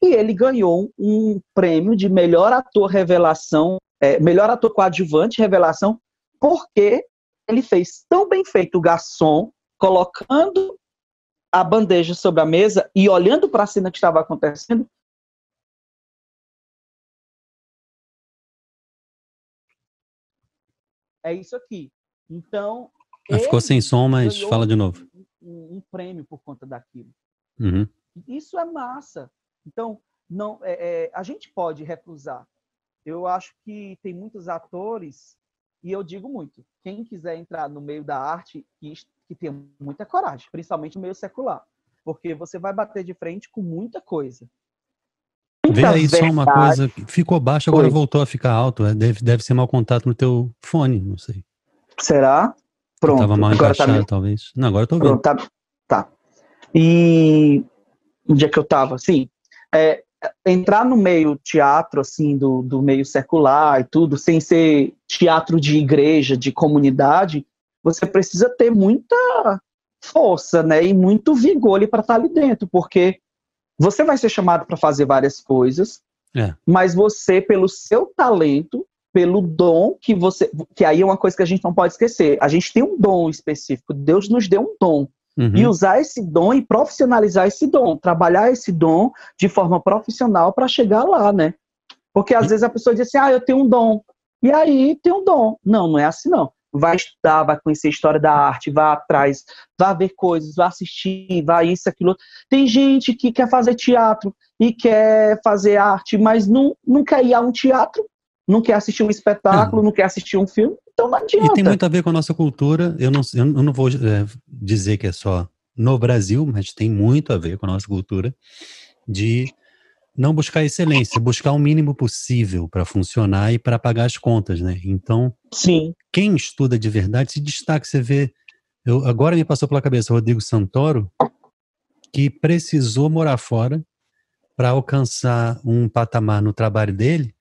E ele ganhou um prêmio de melhor ator revelação é, melhor ator coadjuvante, revelação, porque ele fez tão bem feito o garçom, colocando a bandeja sobre a mesa e olhando para a cena que estava acontecendo. É isso aqui. Então.
Ah, ficou sem som, mas fala de novo.
Um, um, prêmio por conta daquilo.
Uhum.
Isso é massa. Então, não, é, é, a gente pode recusar, eu acho que tem muitos atores, e eu digo muito, quem quiser entrar no meio da arte, que, que tenha muita coragem, principalmente no meio secular, porque você vai bater de frente com muita coisa.
Muita Vê aí verdade. só uma coisa, ficou baixo, agora Oi. voltou a ficar alto, é, deve, deve ser mau contato no teu fone, não sei.
Será? Pronto.
Tava mal agora tá encaixado, tá... talvez. Não, agora eu tô vendo.
Pronto, tá... Tá. E onde é que eu tava? Sim. É, entrar no meio teatro, assim, do, do meio secular e tudo, sem ser teatro de igreja, de comunidade, você precisa ter muita força, né, e muito vigor para estar tá ali dentro, porque você vai ser chamado para fazer várias coisas, é. mas você, pelo seu talento, pelo dom que você. Que aí é uma coisa que a gente não pode esquecer. A gente tem um dom específico. Deus nos deu um dom. Uhum. E usar esse dom e profissionalizar esse dom, trabalhar esse dom de forma profissional para chegar lá, né? Porque às vezes a pessoa diz assim: ah, eu tenho um dom. E aí tem um dom. Não, não é assim não. Vai estudar, vai conhecer a história da arte, vai atrás, vai ver coisas, vai assistir, vai isso, aquilo. Tem gente que quer fazer teatro e quer fazer arte, mas não, não quer ir a um teatro não quer assistir um espetáculo, não quer assistir um filme, então não adianta.
E tem muito a ver com a nossa cultura. Eu não, eu não vou é, dizer que é só no Brasil, mas tem muito a ver com a nossa cultura de não buscar excelência, buscar o mínimo possível para funcionar e para pagar as contas, né? Então,
Sim.
quem estuda de verdade se destaca. Você vê, eu, agora me passou pela cabeça Rodrigo Santoro, que precisou morar fora para alcançar um patamar no trabalho dele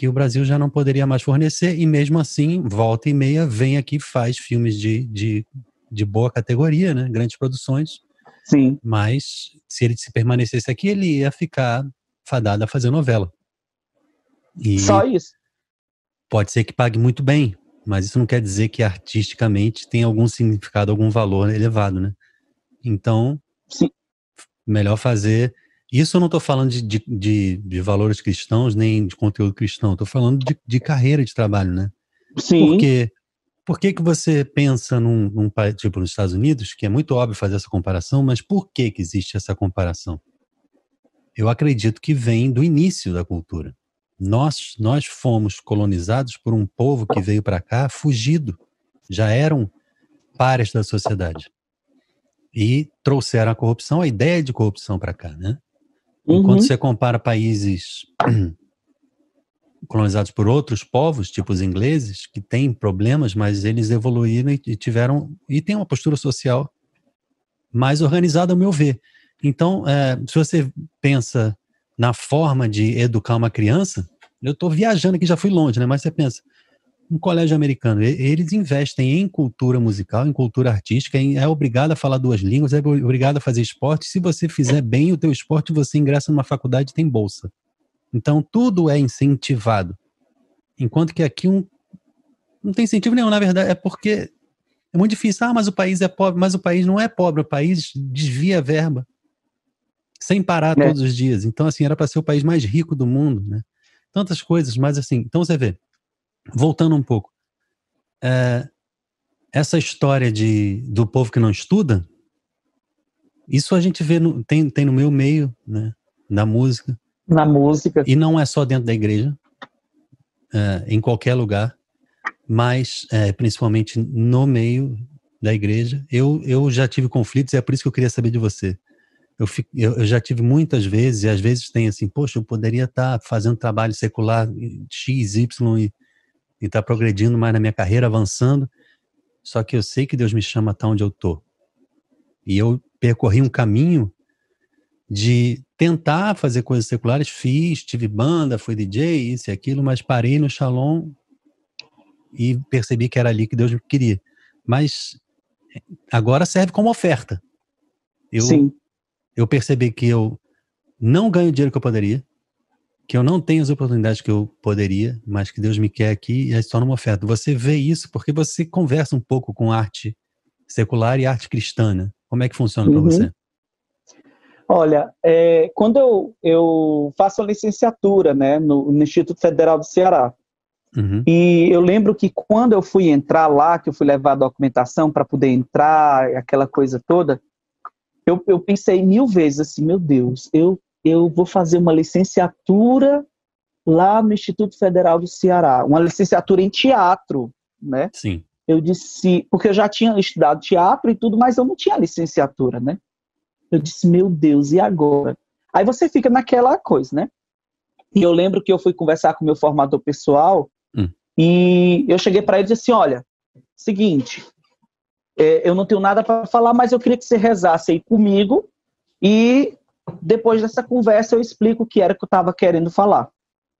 que o Brasil já não poderia mais fornecer, e mesmo assim, volta e meia, vem aqui e faz filmes de, de, de boa categoria, né? grandes produções.
Sim.
Mas se ele se permanecesse aqui, ele ia ficar fadado a fazer novela.
E Só isso.
Pode ser que pague muito bem, mas isso não quer dizer que artisticamente tem algum significado, algum valor elevado, né? Então,
Sim.
melhor fazer isso eu não estou falando de, de, de, de, valores cristãos, nem de conteúdo cristão, estou falando de, de carreira de trabalho, né?
Sim.
Porque por que, que você pensa num, num país, tipo nos Estados Unidos, que é muito óbvio fazer essa comparação, mas por que, que existe essa comparação? Eu acredito que vem do início da cultura. Nós, nós fomos colonizados por um povo que veio para cá fugido, já eram pares da sociedade. E trouxeram a corrupção, a ideia de corrupção para cá, né? Uhum. você compara países (clears throat) colonizados por outros povos, tipo os ingleses, que têm problemas, mas eles evoluíram e tiveram e tem uma postura social mais organizada, ao meu ver. Então, é, se você pensa na forma de educar uma criança, eu estou viajando aqui, já fui longe, né? Mas você pensa, um colégio americano, eles investem em cultura musical, em cultura artística, é obrigado a falar duas línguas, é obrigado a fazer esporte. Se você fizer bem o teu esporte, você ingressa numa faculdade e tem bolsa. Então, tudo é incentivado. Enquanto que aqui um, não tem incentivo nenhum, na verdade, é porque é muito difícil. Ah, mas o país é pobre. Mas o país não é pobre, o país desvia a verba sem parar é. todos os dias. Então, assim, era para ser o país mais rico do mundo, né? Tantas coisas, mas assim, então você vê, voltando um pouco, é, essa história de, do povo que não estuda, isso a gente vê, no, tem, tem no meu meio, né, na música.
Na música.
E não é só dentro da igreja, é, em qualquer lugar, mas é, principalmente no meio da igreja. Eu, eu já tive conflitos e é por isso que eu queria saber de você. Eu, eu, eu, já tive muitas vezes, e às vezes tem assim, poxa, eu poderia estar fazendo trabalho secular X, Y e estar tá progredindo mais na minha carreira, avançando. Só que eu sei que Deus me chama até onde eu tô. E eu percorri um caminho de tentar fazer coisas seculares, fiz, tive banda, fui DJ, isso e aquilo, mas parei no Shalom e percebi que era ali que Deus me queria. Mas agora serve como oferta. Eu,
Sim.
Eu percebi que eu não ganho o dinheiro que eu poderia, que eu não tenho as oportunidades que eu poderia, mas que Deus me quer aqui e é só numa oferta. Você vê isso porque você conversa um pouco com arte secular e arte cristã, né? Como é que funciona uhum. para você?
Olha, é, quando eu, eu faço a licenciatura né, no, no Instituto Federal do Ceará, uhum. e eu lembro que quando eu fui entrar lá, que eu fui levar a documentação para poder entrar, aquela coisa toda, eu, eu pensei mil vezes assim, meu Deus, eu eu vou fazer uma licenciatura lá no Instituto Federal do Ceará, uma licenciatura em teatro, né?
Sim.
Eu disse, porque eu já tinha estudado teatro e tudo, mas eu não tinha licenciatura, né? Eu disse, meu Deus, e agora? Aí você fica naquela coisa, né? E eu lembro que eu fui conversar com o meu formador pessoal hum. e eu cheguei para ele e disse assim, olha, seguinte, é, eu não tenho nada para falar, mas eu queria que você rezasse aí comigo e depois dessa conversa eu explico o que era que eu estava querendo falar.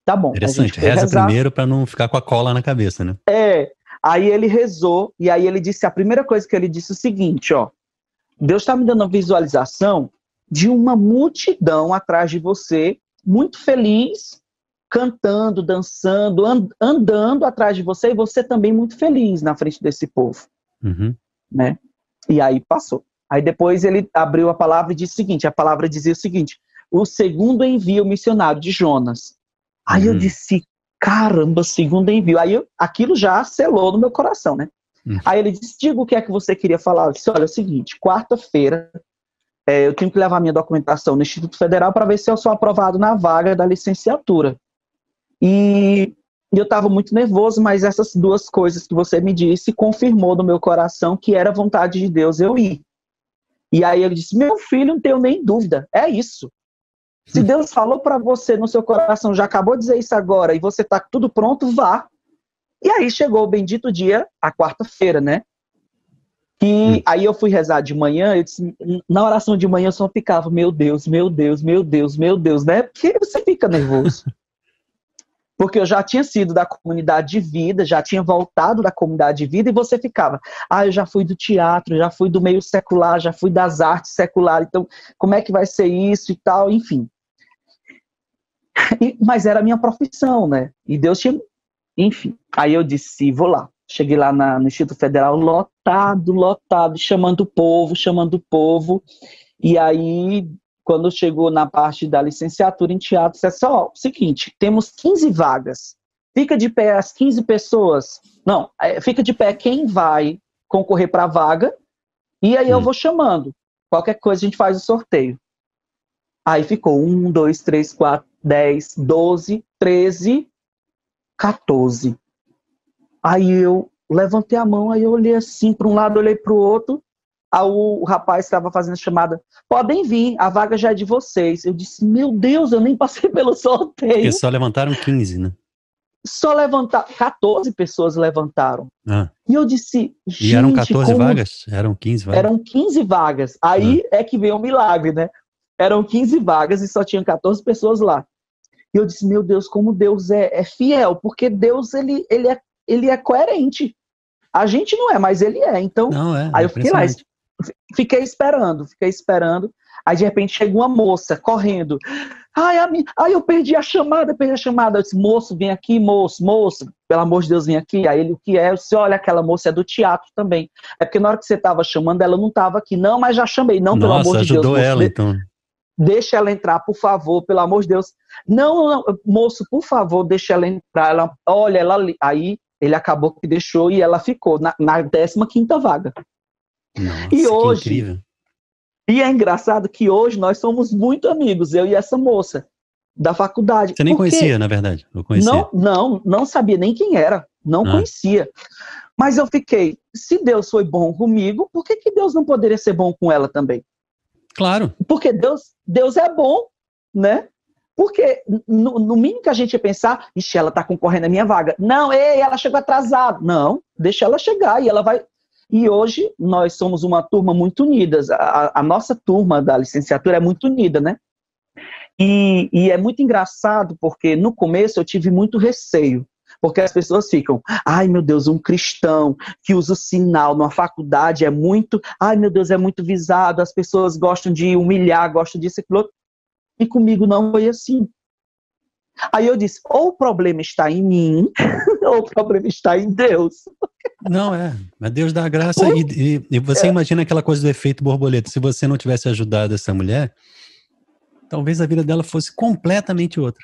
Tá bom.
Interessante, reza rezar. primeiro para não ficar com a cola na cabeça, né?
É. Aí ele rezou e aí ele disse a primeira coisa que ele disse é o seguinte, ó. Deus está me dando uma visualização de uma multidão atrás de você, muito feliz, cantando, dançando, and, andando atrás de você e você também muito feliz na frente desse povo, uhum. Né? E aí passou. Aí depois ele abriu a palavra e disse o seguinte: a palavra dizia o seguinte: o segundo envio missionário de Jonas. Aí uhum. eu disse: caramba, segundo envio. Aí eu, aquilo já selou no meu coração, né? Uhum. Aí ele disse: diga o que é que você queria falar. Eu disse: olha, é o seguinte, quarta-feira é, eu tenho que levar minha documentação no Instituto Federal para ver se eu sou aprovado na vaga da licenciatura. E eu estava muito nervoso, mas essas duas coisas que você me disse confirmou no meu coração que era vontade de Deus eu ir. E aí ele disse: Meu filho, não tenho nem dúvida, é isso. Se. (laughs) Deus falou para você no seu coração, já acabou de dizer isso agora, e você está tudo pronto, vá. E aí chegou o bendito dia, a quarta-feira, né? E hum. aí eu fui rezar de manhã, eu disse, na oração de manhã eu só ficava, meu Deus, meu Deus, meu Deus, meu Deus, né? Porque você fica nervoso. (laughs) porque eu já tinha sido da comunidade de vida, já tinha voltado da comunidade de vida, e você ficava, ah, eu já fui do teatro, já fui do meio secular, já fui das artes seculares, então como é que vai ser isso e tal, enfim. E, mas era a minha profissão, né? E Deus tinha. Enfim. Aí eu disse, vou lá. Cheguei lá na, no Instituto Federal, lotado, lotado, chamando o povo, chamando o povo. E aí quando chegou na parte da licenciatura em teatro, disse assim, ó, seguinte, temos 15 vagas, fica de pé as 15 pessoas, não, é, fica de pé quem vai concorrer para a vaga, e aí hum. eu vou chamando, qualquer coisa a gente faz o sorteio. Aí ficou 1, 2, 3, 4, 10, 12, 13, 14. Aí eu levantei a mão, aí eu olhei assim para um lado, olhei para o outro, o rapaz estava fazendo a chamada, podem vir, a vaga já é de vocês. Eu disse, meu Deus, eu nem passei (laughs) pelo sorteio. Porque
só levantaram 15, né?
Só levantaram, 14 pessoas levantaram. Ah. E eu disse,
gente, E eram 14 como... vagas? Eram 15 vagas?
Eram 15 vagas. Aí ah. é que veio o um milagre, né? Eram 15 vagas e só tinham 14 pessoas lá. E eu disse, meu Deus, como Deus é, é fiel, porque Deus, ele, ele, é, ele é coerente. A gente não é, mas ele é. Então,
não, é,
aí eu fiquei lá, Fiquei esperando, fiquei esperando. Aí de repente chega uma moça correndo. Ai, a minha... Ai, eu perdi a chamada, perdi a chamada. Eu disse, moço, vem aqui, moço, moço, pelo amor de Deus, vem aqui. Aí ele, o que é? Eu disse, olha, aquela moça é do teatro também. É porque na hora que você estava chamando, ela não estava aqui. Não, mas já chamei. Não, Nossa, pelo amor de Deus.
ajudou ela, então.
Deixa ela entrar, por favor, pelo amor de Deus. Não, não, moço, por favor, deixa ela entrar. Ela, olha, ela ali. Aí ele acabou que deixou e ela ficou na, na 15 quinta vaga.
Nossa, e hoje. incrível.
E é engraçado que hoje nós somos muito amigos, eu e essa moça da faculdade.
Você nem conhecia, na verdade?
Não, não, não sabia nem quem era, não ah. conhecia. Mas eu fiquei, se Deus foi bom comigo, por que, que Deus não poderia ser bom com ela também?
Claro.
Porque Deus, Deus é bom, né? Porque no, no mínimo que a gente ia pensar, ixi, ela tá concorrendo à minha vaga. Não, ei, ela chegou atrasada. Não, deixa ela chegar e ela vai, e hoje nós somos uma turma muito unida. A, a nossa turma da licenciatura é muito unida, né? E, e, é muito engraçado porque no começo eu tive muito receio. Porque as pessoas ficam, ai meu Deus, um cristão que usa o sinal numa faculdade é muito, ai meu Deus, é muito visado, as pessoas gostam de humilhar, gostam disso e aquilo. E comigo não foi assim. Aí eu disse: ou o problema está em mim, (laughs) ou o problema está em Deus.
Não, é. Mas Deus dá graça. E, e, e, você é. imagina aquela coisa do efeito borboleta. Se você não tivesse ajudado essa mulher, talvez a vida dela fosse completamente outra.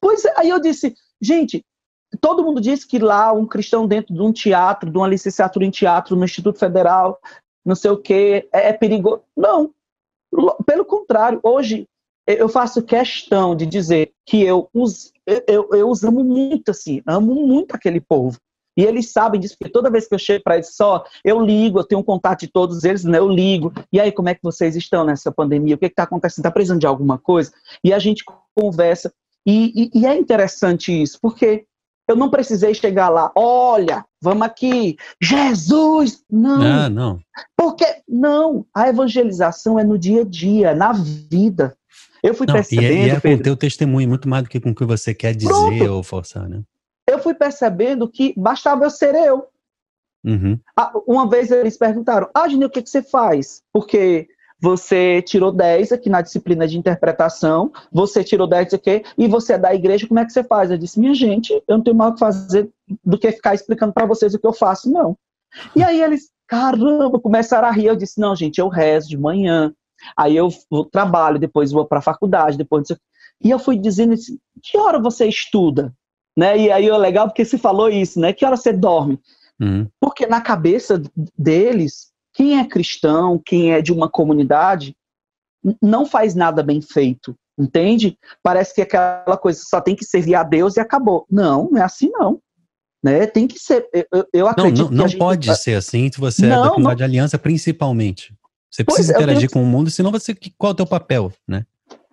Pois é, aí eu disse: gente, todo mundo diz que lá um cristão dentro de um teatro, de uma licenciatura em teatro no Instituto Federal, não sei o quê, é, é perigoso. Não. Pelo contrário, hoje eu faço questão de dizer que eu os, eu, eu os amo muito, assim, amo muito aquele povo. E eles sabem disso, porque toda vez que eu chego para eles só, eu ligo, eu tenho um contato de todos eles, né? Eu ligo. E aí, como é que vocês estão nessa pandemia? O que está acontecendo? Está precisando de alguma coisa? E a gente conversa. E, e, e, é interessante isso, porque Eu não precisei chegar lá, olha, vamos aqui, Jesus! Não.
Ah, não.
Porque, não, a evangelização é no dia a dia, na vida. Eu fui
não,
percebendo.
E é, e é com o teu testemunho, muito mais do que com o que você quer dizer Pronto. ou forçar, né?
Eu fui percebendo que bastava eu ser eu.
Uhum.
Uma vez eles perguntaram, ah, Gini, o que, que você faz? Porque você tirou 10 aqui na disciplina de interpretação, você tirou 10 aqui, e você é da igreja, como é que você faz? Eu disse, minha gente, eu não tenho mais o que fazer do que ficar explicando para vocês o que eu faço, não. E aí eles, caramba, começaram a rir. Eu disse, não, gente, eu rezo de manhã, aí eu trabalho, depois vou para a faculdade, depois... E eu fui dizendo assim, que hora você estuda? Né? E aí é legal porque se falou isso, né? Que hora você dorme?
Uhum.
Porque na cabeça deles, quem é cristão, quem é de uma comunidade, não faz nada bem feito, entende? Parece que aquela coisa só tem que servir a Deus e acabou. Não, não é assim não. Né? Tem que ser. Eu, eu acredito.
Não, não,
não
pode ser assim se você não, é da comunidade de aliança, principalmente. Você precisa pois, interagir tenho... com o mundo, senão você. Qual é o teu papel, né?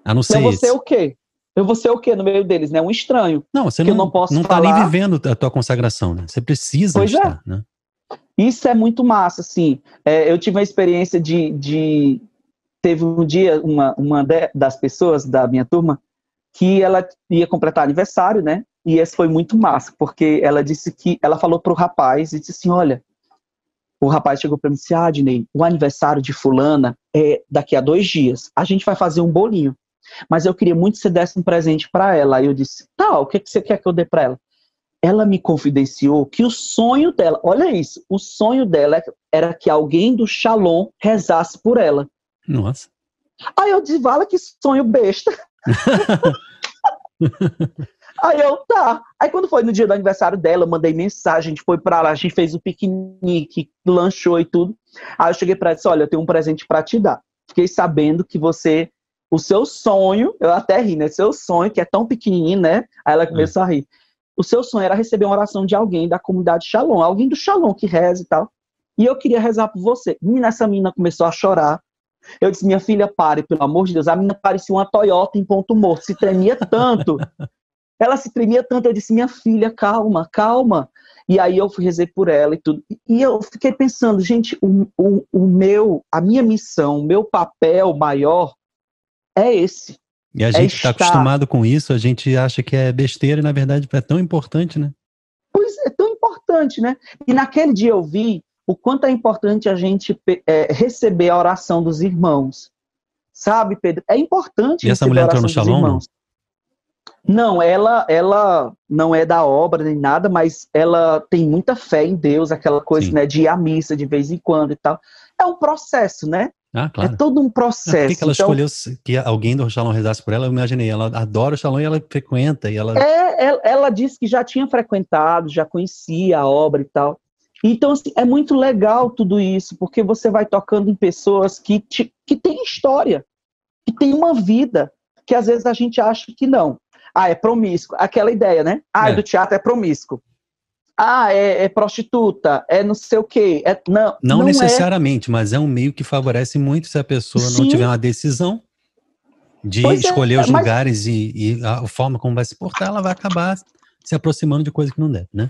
A não ser.
Então você é o quê? Eu vou ser o quê no meio deles, né? Um estranho.
Não, você não, não, posso não tá falar... nem vivendo a tua consagração, né? Você precisa pois é. estar, é. né?
Isso é muito massa, assim. É, eu tive uma experiência de, de... Teve um dia, uma, uma das pessoas da minha turma, que ela ia completar aniversário, né? E esse foi muito massa, porque ela disse que... Ela falou pro rapaz e disse assim, olha... O rapaz chegou para mim e disse, ah, Adnei, o aniversário de fulana é daqui a dois dias. A gente vai fazer um bolinho. Mas eu queria muito que você desse um presente para ela. Aí eu disse, tá, o que, que você quer que eu dê para ela? Ela me confidenciou que o sonho dela, olha isso, o sonho dela era que alguém do Shalom rezasse por ela.
Nossa.
Aí eu disse, vala que sonho besta. (laughs) Aí eu, tá. Aí quando foi no dia do aniversário dela, eu mandei mensagem, a gente foi pra lá, a gente fez o piquenique, lanchou e tudo. Aí eu cheguei pra ela e disse, olha, eu tenho um presente para te dar. Fiquei sabendo que você o seu sonho, eu até ri, né? Seu sonho, que é tão pequenininho, né? Aí ela começou é. a rir. O seu sonho era receber uma oração de alguém da comunidade Shalom, alguém do Shalom que reza e tal. E eu queria rezar por você. Menina, essa menina começou a chorar. Eu disse, minha filha, pare, pelo amor de Deus. A menina parecia uma Toyota em ponto morto, se tremia tanto. Ela se tremia tanto. Eu disse, minha filha, calma, calma. E aí eu fui rezei por ela e tudo. E eu fiquei pensando, gente, o, o, o meu, a minha missão, o meu papel maior é esse.
E a é gente está acostumado com isso, a gente acha que é besteira e na verdade é tão importante, né?
Pois é, tão importante, né? E naquele dia eu vi o quanto é importante a gente é, receber a oração dos irmãos. Sabe, Pedro? É importante
E essa mulher entrou no Shalom?
Não, ela, ela não é da obra nem nada, mas ela tem muita fé em Deus, aquela coisa, Sim. né, de ir à missa de vez em quando e tal. É um processo, né?
Ah, claro.
É todo um processo.
Por que, que ela então, escolheu que alguém do Shalom rezasse por ela? Eu imaginei, ela adora o Shalom e ela frequenta. E ela...
É, ela, ela disse que já tinha frequentado, já conhecia a obra e tal. Então, assim, é muito legal tudo isso, porque você vai tocando em pessoas que, te, que têm história, que têm uma vida, que às vezes a gente acha que não. Ah, é promíscuo. Aquela ideia, né? Ah, é. do teatro é promíscuo ah, é, é, prostituta, é não sei o quê. É, não,
não, não é. necessariamente, é. mas é um meio que favorece muito se a pessoa Sim. não tiver uma decisão de pois é, escolher os mas... lugares e, e, a forma como vai se portar, ela vai acabar se aproximando de coisa que não deve, né?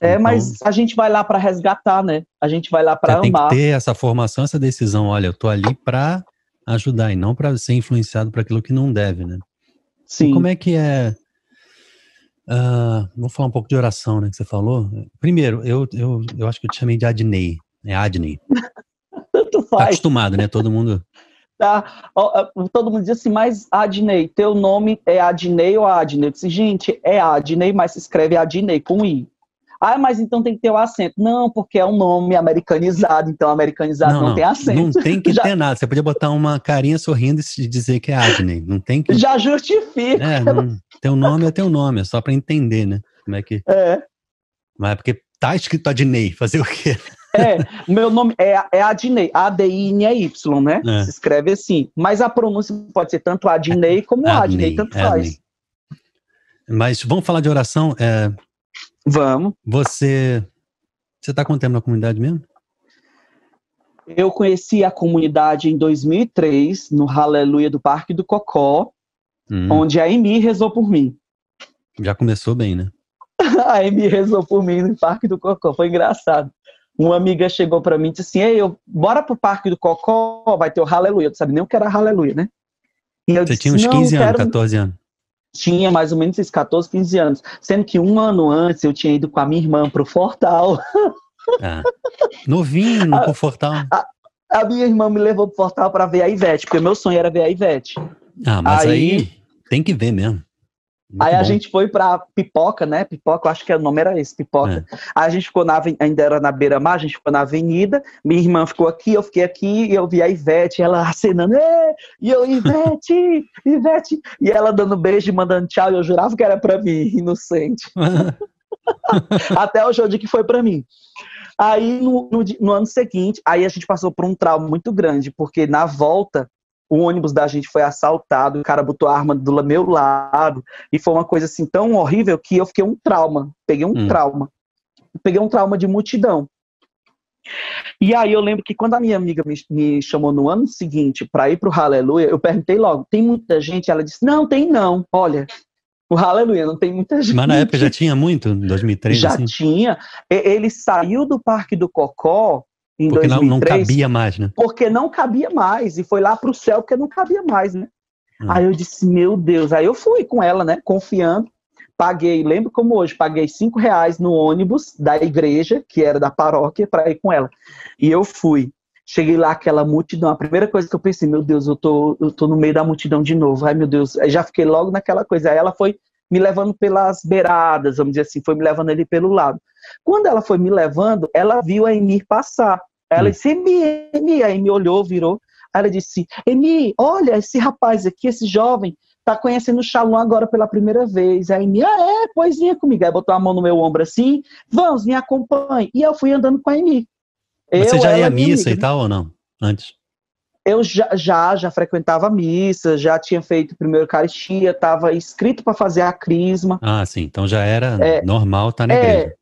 É, então, mas a gente vai lá para resgatar, né? A gente vai lá para amar.
Tem que ter essa formação, essa decisão. Olha, eu tô ali para ajudar e não para ser influenciado para aquilo que não deve, né?
Sim.
E como é que é Uh, vou falar um pouco de oração, né, que você falou. Primeiro, eu, eu, eu acho que eu te chamei de Adnei. É Adnei. (laughs)
Tanto
faz. Tá acostumado, né? Todo mundo...
Tá. Todo mundo diz assim, mas Adnei, teu nome é Adnei ou Adnei? Eu disse, gente, é Adnei, mas se escreve Adnei com I. Ah, mas então tem que ter o acento. Não, porque é um nome americanizado, então americanizado não, não tem acento.
Não tem que (laughs) Já... ter nada. Você podia botar uma carinha sorrindo e dizer que é Adney. Não tem que.
Já justifica.
É, não... teu nome é teu nome, é só para entender, né? Como é que.
É.
Mas é porque tá escrito Adney, fazer o quê?
É, meu nome é, é Adney, A-D-I-N-E-Y, né? É. Se escreve assim. Mas a pronúncia pode ser tanto Adney como Adney, Adney tanto faz.
Mas vamos falar de oração. É,
Vamos.
Você. Você está com tempo na comunidade mesmo?
Eu conheci a comunidade em 2003, no Aleluia do Parque do Cocó, hum. onde a Emi rezou por mim.
Já começou bem, né? (laughs)
a Amy rezou por mim no Parque do Cocó, foi engraçado. Uma amiga chegou para mim e disse assim: Ei, eu, bora pro Parque do Cocó, vai ter o. Eu não sabia nem o que era Aleluia, né?
Você disse, tinha uns 15 anos, quero... 14 anos.
Tinha mais ou menos esses 14, 15 anos. Sendo que um ano antes eu tinha ido com a minha irmã pro Fortal.
Ah, novinho no (laughs) a, Fortal.
A, a, minha irmã me levou pro Fortal para ver a Ivete, porque meu sonho era ver a Ivete.
Ah, mas aí, aí tem que ver mesmo.
Muito aí bom. a gente foi pra Pipoca, né? Pipoca, eu acho que o nome era esse, Pipoca. É. Aí a gente ficou na, ainda era na beira-mar, a gente ficou na avenida, minha irmã ficou aqui, eu fiquei aqui, e eu vi a Ivete, ela acenando, e eu, Ivete, (laughs) Ivete, e ela dando beijo e mandando tchau, e eu jurava que era pra mim, (laughs) inocente. (laughs) Até o dia que foi pra mim. Aí no, no, no ano seguinte, aí a gente passou por um trauma muito grande, porque na volta o ônibus da gente foi assaltado, o cara botou a arma do meu lado, e foi uma coisa assim tão horrível que eu fiquei um trauma, peguei um hum. trauma. Peguei um trauma de multidão. E aí eu lembro que quando a minha amiga me, me chamou no ano seguinte para ir para o Aleluia, eu perguntei logo, tem muita gente? Ela disse, não, tem não, olha, o Aleluia, não tem muita gente.
Mas na época já tinha muito, em 2003?
Já assim? tinha. Ele saiu do Parque do Cocó em
porque
2003.
Não, não cabia mais, né?
Porque não cabia mais. E foi lá para o céu porque não cabia mais, né? Hum. Aí eu disse, meu Deus. Aí eu fui com ela, né? Confiando. Paguei, lembro como hoje, paguei cinco reais no ônibus da igreja, que era da paróquia, para ir com ela. E eu fui. Cheguei lá, aquela multidão. A primeira coisa que eu pensei, meu Deus, eu tô, eu tô no meio da multidão de novo. Ai, meu Deus. Aí já fiquei logo naquela coisa. Aí ela foi me levando pelas beiradas, vamos dizer assim, foi me levando ali pelo lado. Quando ela foi me levando, ela viu a Emir passar. Ela hum. disse, Emi, Emi. Aí me olhou, virou. Aí ela disse, Emi, olha, esse rapaz aqui, esse jovem, tá conhecendo o Shalom agora pela primeira vez. Aí Emi, ah, é, pois vinha comigo. Aí botou a mão no meu ombro assim, vamos, me acompanhe. E eu fui andando com a Emi.
Você já ia à missa e tal ou não? Antes?
Eu já, já, já frequentava missa, já tinha feito primeiro Eucaristia, estava inscrito para fazer a crisma.
Ah, sim, então já era é, normal estar tá na é, igreja.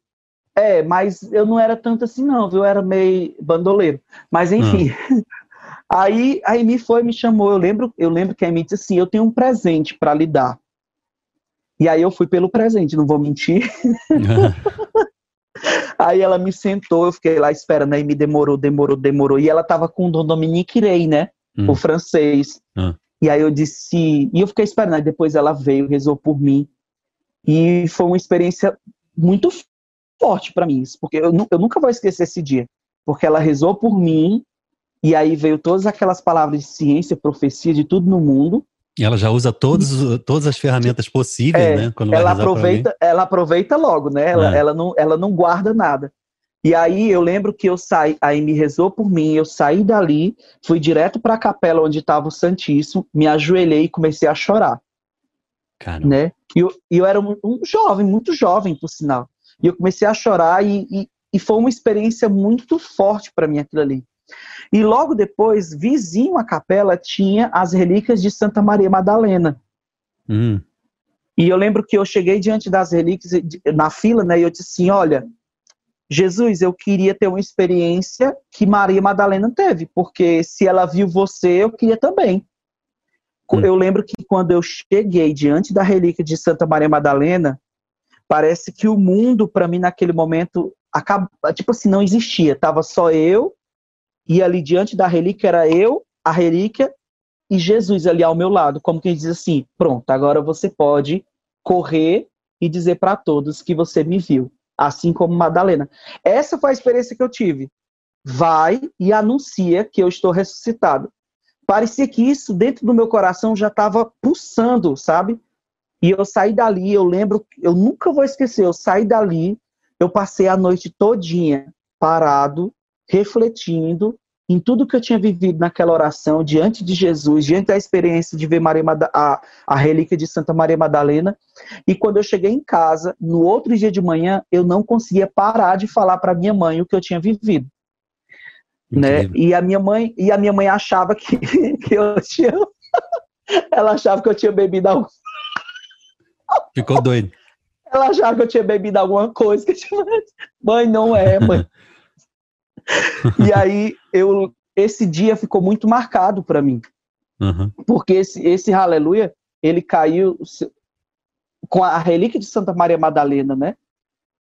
É, mas eu não era tanto assim, não, viu? Eu era meio bandoleiro. Mas enfim. Hum. (laughs) Aí a Amy foi me chamou. Eu lembro, eu lembro que a Amy disse assim: eu tenho um presente para lhe dar. E aí eu fui pelo presente, não vou mentir. (laughs) aí ela me sentou, eu fiquei lá esperando, aí me demorou, demorou, demorou. E ela tava com o Dom Dominique Rey, né? Hum. O francês. Hum. E aí eu disse, e eu fiquei esperando, aí depois ela veio, rezou por mim. E foi uma experiência muito forte para mim isso, porque eu, eu nunca vou esquecer esse dia, porque ela rezou por mim e aí veio todas aquelas palavras de ciência, profecia de tudo no mundo.
E ela já usa todos, todas as ferramentas possíveis, é, né?
Quando ela aproveita, ela aproveita logo, né? Ela, é. ela, não, ela não guarda nada. E aí eu lembro que eu saí, aí me rezou por mim, eu saí dali, fui direto para a capela onde estava o Santíssimo, me ajoelhei e comecei a chorar. Caramba. Né? E eu, eu era um, um jovem, muito jovem, por sinal. E eu comecei a chorar e, e, e foi uma experiência muito forte para mim aquilo ali. E logo depois, vizinho à capela, tinha as relíquias de Santa Maria Madalena. Hum. E eu lembro que eu cheguei diante das relíquias, na fila, né, e eu disse assim, olha, Jesus, eu queria ter uma experiência que Maria Madalena teve, porque se ela viu você, eu queria também. Hum. Eu lembro que quando eu cheguei diante da relíquia de Santa Maria Madalena, parece que o mundo para mim naquele momento acaba, tipo assim, não existia, tava só eu e ali diante da relíquia era eu, a relíquia e Jesus ali ao meu lado, como quem diz assim, pronto, agora você pode correr e dizer para todos que você me viu, assim como Madalena. Essa foi a experiência que eu tive. Vai e anuncia que eu estou ressuscitado. Parecia que isso dentro do meu coração já estava pulsando, sabe? E eu saí dali, eu lembro, eu nunca vou esquecer, eu saí dali, eu passei a noite todinha parado, refletindo em tudo que eu tinha vivido naquela oração, diante de Jesus, diante da experiência de ver Maria a, a relíquia de Santa Maria Madalena. E quando eu cheguei em casa, no outro dia de manhã, eu não conseguia parar de falar para minha mãe o que eu tinha vivido. Né? E a minha mãe e a minha mãe achava que, (laughs) que eu tinha (laughs) ela achava que eu tinha bebido algum
Ficou doido.
Ela achava que eu tinha bebido alguma coisa. Que tinha... Mãe, não é, mãe. (laughs) e aí, eu, esse dia ficou muito marcado para mim. Uhum. Porque esse, esse aleluia, ele caiu com a relíquia de Santa Maria Madalena, né?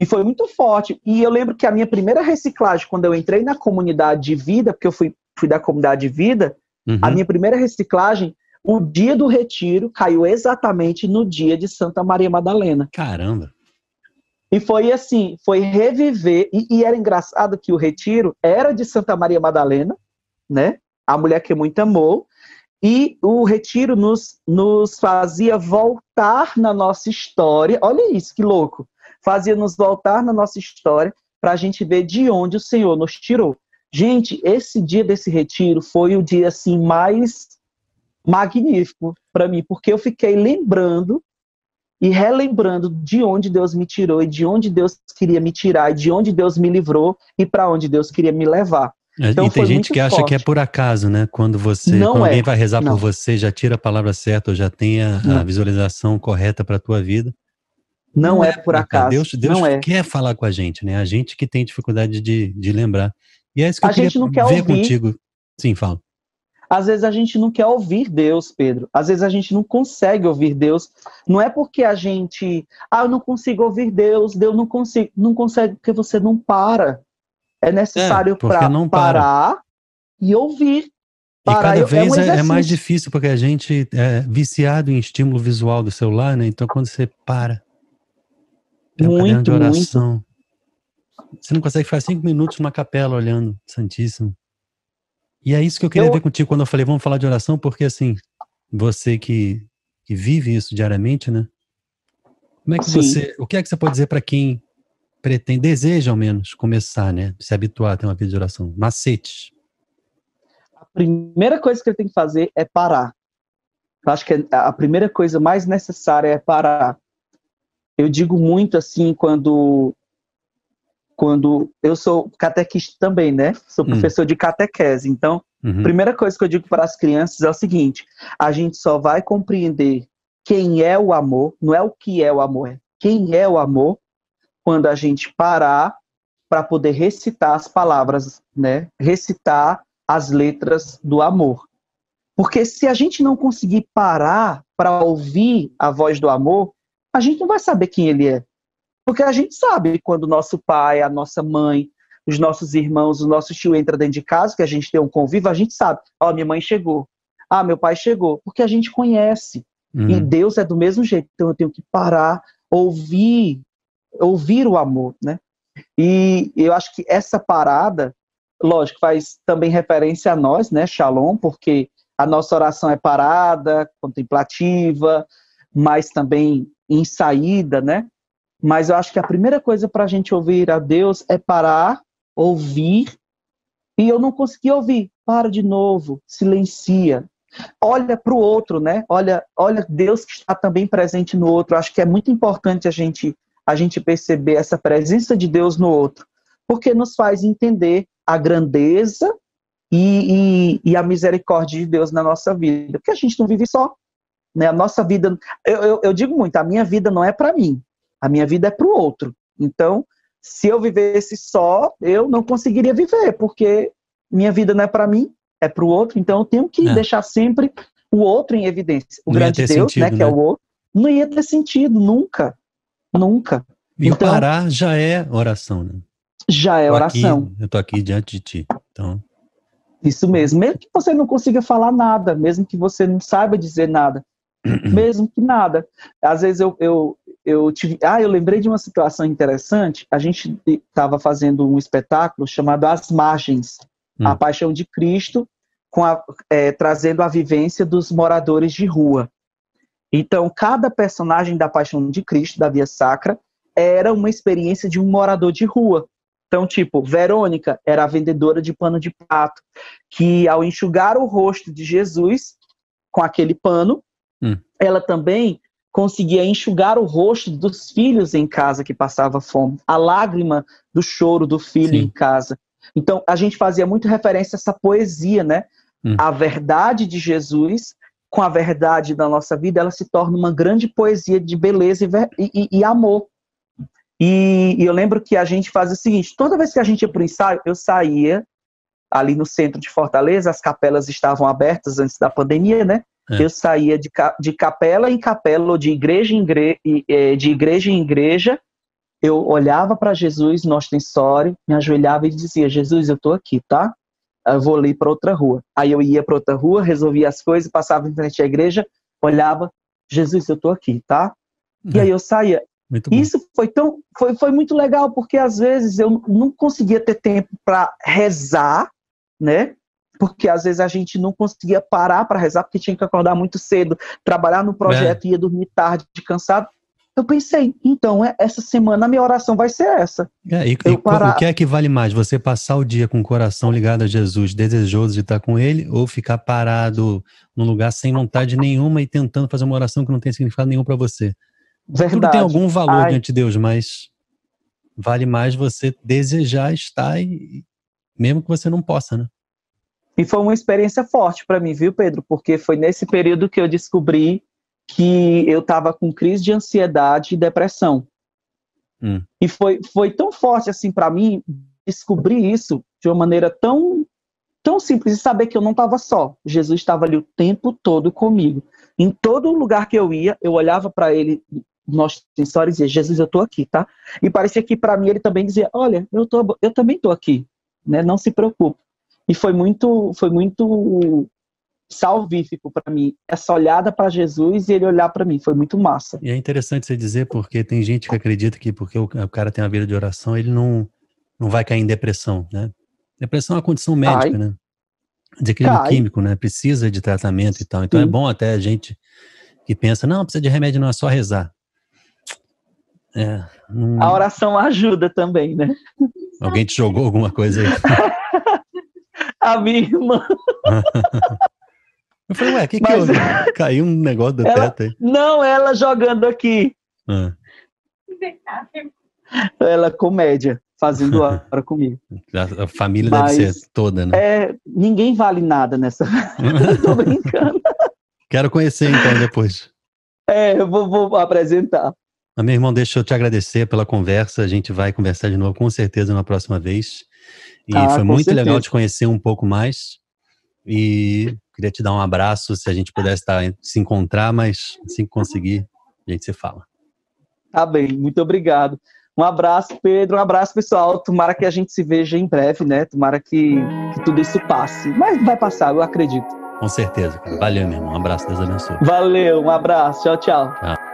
E foi muito forte. E eu lembro que a minha primeira reciclagem, quando eu entrei na comunidade de vida, porque eu fui, fui da comunidade de vida, uhum. a minha primeira reciclagem, o dia do retiro caiu exatamente no dia de Santa Maria Madalena.
Caramba!
E foi assim, foi reviver. E, e, era engraçado que o retiro era de Santa Maria Madalena, né? A mulher que muito amou. E o retiro nos, nos fazia voltar na nossa história. Olha isso, que louco! Fazia nos voltar na nossa história para a gente ver de onde o Senhor nos tirou. Gente, esse dia desse retiro foi o dia assim mais magnífico para mim, porque eu fiquei lembrando e relembrando de onde Deus me tirou e de onde Deus queria me tirar e de onde Deus me livrou e para onde Deus queria me levar.
É, então, e tem gente que acha forte. que é por acaso, né? Quando você, não quando é. alguém vai rezar não. por você, já tira a palavra certa ou já tem a, a visualização correta para a tua vida.
Não, não é, é, por acaso.
Deus, Deus não é. quer falar com a gente, né? A gente que tem dificuldade de, de lembrar. E é isso que a eu gente não quer ver ouvir. contigo. Sim, fala.
Às vezes a gente não quer ouvir Deus, Pedro. Às vezes a gente não consegue ouvir Deus. Não é porque a gente, ah, eu não consigo ouvir Deus, Deus não consigo, não consegue porque você não para. É necessário é, para parar e ouvir.
Parar. E cada vez é, um é, é, mais difícil porque a gente é viciado em estímulo visual do celular, né? Então quando você para, é um muito, de oração. Muito. Você não consegue ficar cinco minutos numa capela olhando Santíssimo. E é isso que eu queria eu... ver contigo quando eu falei, vamos falar de oração, porque assim, você que, que vive isso diariamente, né? Como é que Sim. você, o que é que você pode dizer para quem pretende, deseja ao menos começar, né? Se habituar a ter uma vida de oração? Macetes.
A primeira coisa que ele tem que fazer é parar. Eu acho que a primeira coisa mais necessária é parar. Eu digo muito assim quando quando eu sou catequista também, né? Sou hum. professor hum. de catequese. Então, uhum. primeira coisa que eu digo para as crianças é o seguinte: a gente só vai compreender quem é o amor, não é o que é o amor, é quem é o amor, quando a gente parar para poder recitar as palavras, né? Recitar as letras do amor. Porque se a gente não conseguir parar para ouvir a voz do amor, a gente não vai saber quem ele é. Porque a gente sabe quando o nosso pai, a nossa mãe, os nossos irmãos, o nosso tio entra dentro de casa, que a gente tem um convívio, a gente sabe. Ó, oh, minha mãe chegou. Ah, meu pai chegou. Porque a gente conhece. Uhum. E Deus é do mesmo jeito. Então eu tenho que parar, ouvir, ouvir o amor, né? E eu acho que essa parada, lógico, faz também referência a nós, né, Shalom, porque a nossa oração é parada, contemplativa, mas também em saída, né? Mas eu acho que a primeira coisa para a gente ouvir a Deus é parar, ouvir, e eu não consegui ouvir. Para de novo, silencia. Olha para o outro, né? Olha, olha Deus que está também presente no outro. Acho que é muito importante a gente a gente perceber essa presença de Deus no outro, porque nos faz entender a grandeza e, e, e a misericórdia de Deus na nossa vida. Porque a gente não vive só. Né? A nossa vida, eu, eu, eu digo muito, a minha vida não é para mim, a minha vida é para o outro. Então, se eu vivesse só, eu não conseguiria viver, porque minha vida não é para mim, é para o outro. Então, eu tenho que é. deixar sempre o outro em evidência. O não grande Deus, sentido, né, que é né? o outro, não ia ter sentido nunca, nunca.
E então, parar já é oração, né?
Já é oração.
Aqui, eu tô aqui diante de ti, então.
Isso mesmo. Mesmo que você não consiga falar nada, mesmo que você não saiba dizer nada, (clears throat) mesmo que nada. Às vezes eu, eu, eu tive. Ah, eu lembrei de uma situação interessante. A gente estava fazendo um espetáculo chamado As Margens, hum. a Paixão de Cristo, com a, é, trazendo a vivência dos moradores de rua. Então, cada personagem da Paixão de Cristo, da Via Sacra, era uma experiência de um morador de rua. Então, tipo, Verônica era a vendedora de pano de prato, que ao enxugar o rosto de Jesus com aquele pano, hum. ela também conseguia enxugar o rosto dos filhos em casa que passava fome, a lágrima do choro do filho Sim. em casa. Então, a gente fazia muito referência a essa poesia, né? Hum. A verdade de Jesus com a verdade da nossa vida, ela se torna uma grande poesia de beleza e, e, e amor. E, e, eu lembro que a gente fazia o seguinte: toda vez que a gente ia para o ensaio, eu saía ali no centro de Fortaleza, as capelas estavam abertas antes da pandemia, né? É. Eu saía de, de capela em capela, ou de igreja em, igre, é, de igreja em igreja, eu olhava para Jesus no ostensório, me ajoelhava e dizia: Jesus, eu estou aqui, tá? Eu vou ali para outra rua. Aí eu ia para outra rua, resolvia as coisas, passava em frente à igreja, olhava: Jesus, eu estou aqui, tá? E aí eu saía. Isso foi tão foi, foi muito legal porque às vezes eu não conseguia ter tempo para rezar, né? Porque às vezes a gente não conseguia parar para rezar porque tinha que acordar muito cedo, trabalhar no projeto, é. ia dormir tarde, cansado. Eu pensei, então, é, essa semana a minha oração vai ser essa.
É, e, e parar... O que é que vale mais? Você passar o dia com o coração ligado a Jesus, desejoso de estar com Ele, ou ficar parado num lugar sem vontade nenhuma e tentando fazer uma oração que não tem significado nenhum para você? Verdade. Tudo tem algum valor Ai. diante de Deus, mas vale mais você desejar estar, e, mesmo que você não possa, né?
E foi uma experiência forte para mim, viu, Pedro? Porque foi nesse período que eu descobri que eu estava com crise de ansiedade e depressão. Hum. E foi, foi tão forte assim para mim descobrir isso de uma maneira tão tão simples e saber que eu não estava só. Jesus estava ali o tempo todo comigo. Em todo lugar que eu ia, eu olhava para ele nós sensores e dizia: Jesus, eu estou aqui, tá? E parecia que para mim ele também dizia: Olha, eu tô, eu também estou aqui, né? Não se preocupe. E foi muito, foi muito salvífico para mim. Essa olhada para Jesus e ele olhar para mim foi muito massa.
E é interessante você dizer porque tem gente que acredita que porque o cara tem uma vida de oração ele não não vai cair em depressão, né? Depressão é uma condição médica, Ai. né? Desequilíbrio químico, né? Precisa de tratamento e tal. Então é Sim. é bom até a gente que pensa, não, precisa de remédio, não é só rezar.
É. A oração ajuda também, né?
Alguém te jogou alguma coisa aí? (laughs)
a minha irmã. (laughs)
Eu falei, ué, o que, Mas... que Caiu um negócio do
ela...
teto aí.
Não, ela jogando aqui. Ah. Ela comédia, fazendo (laughs) hora comigo.
A, a família Mas, deve ser toda, né?
É, ninguém vale nada nessa. (laughs) Tô brincando.
Quero conhecer então depois.
É, eu vou, vou apresentar.
Mas, meu irmão, deixa eu te agradecer pela conversa. A gente vai conversar de novo com certeza na próxima vez. E ah, foi muito certeza. legal te conhecer um pouco mais. E queria te dar um abraço, se a gente pudesse estar, se encontrar, mas assim que conseguir, a gente se fala.
Tá bem, muito obrigado. Um abraço, Pedro, um abraço, pessoal. Tomara que a gente se veja em breve, né? Tomara que, que tudo isso passe. Mas vai passar, eu acredito.
Com certeza, cara. Valeu, meu irmão. Um abraço, Deus abençoe.
Valeu, um abraço. Tchau, tchau. Tchau.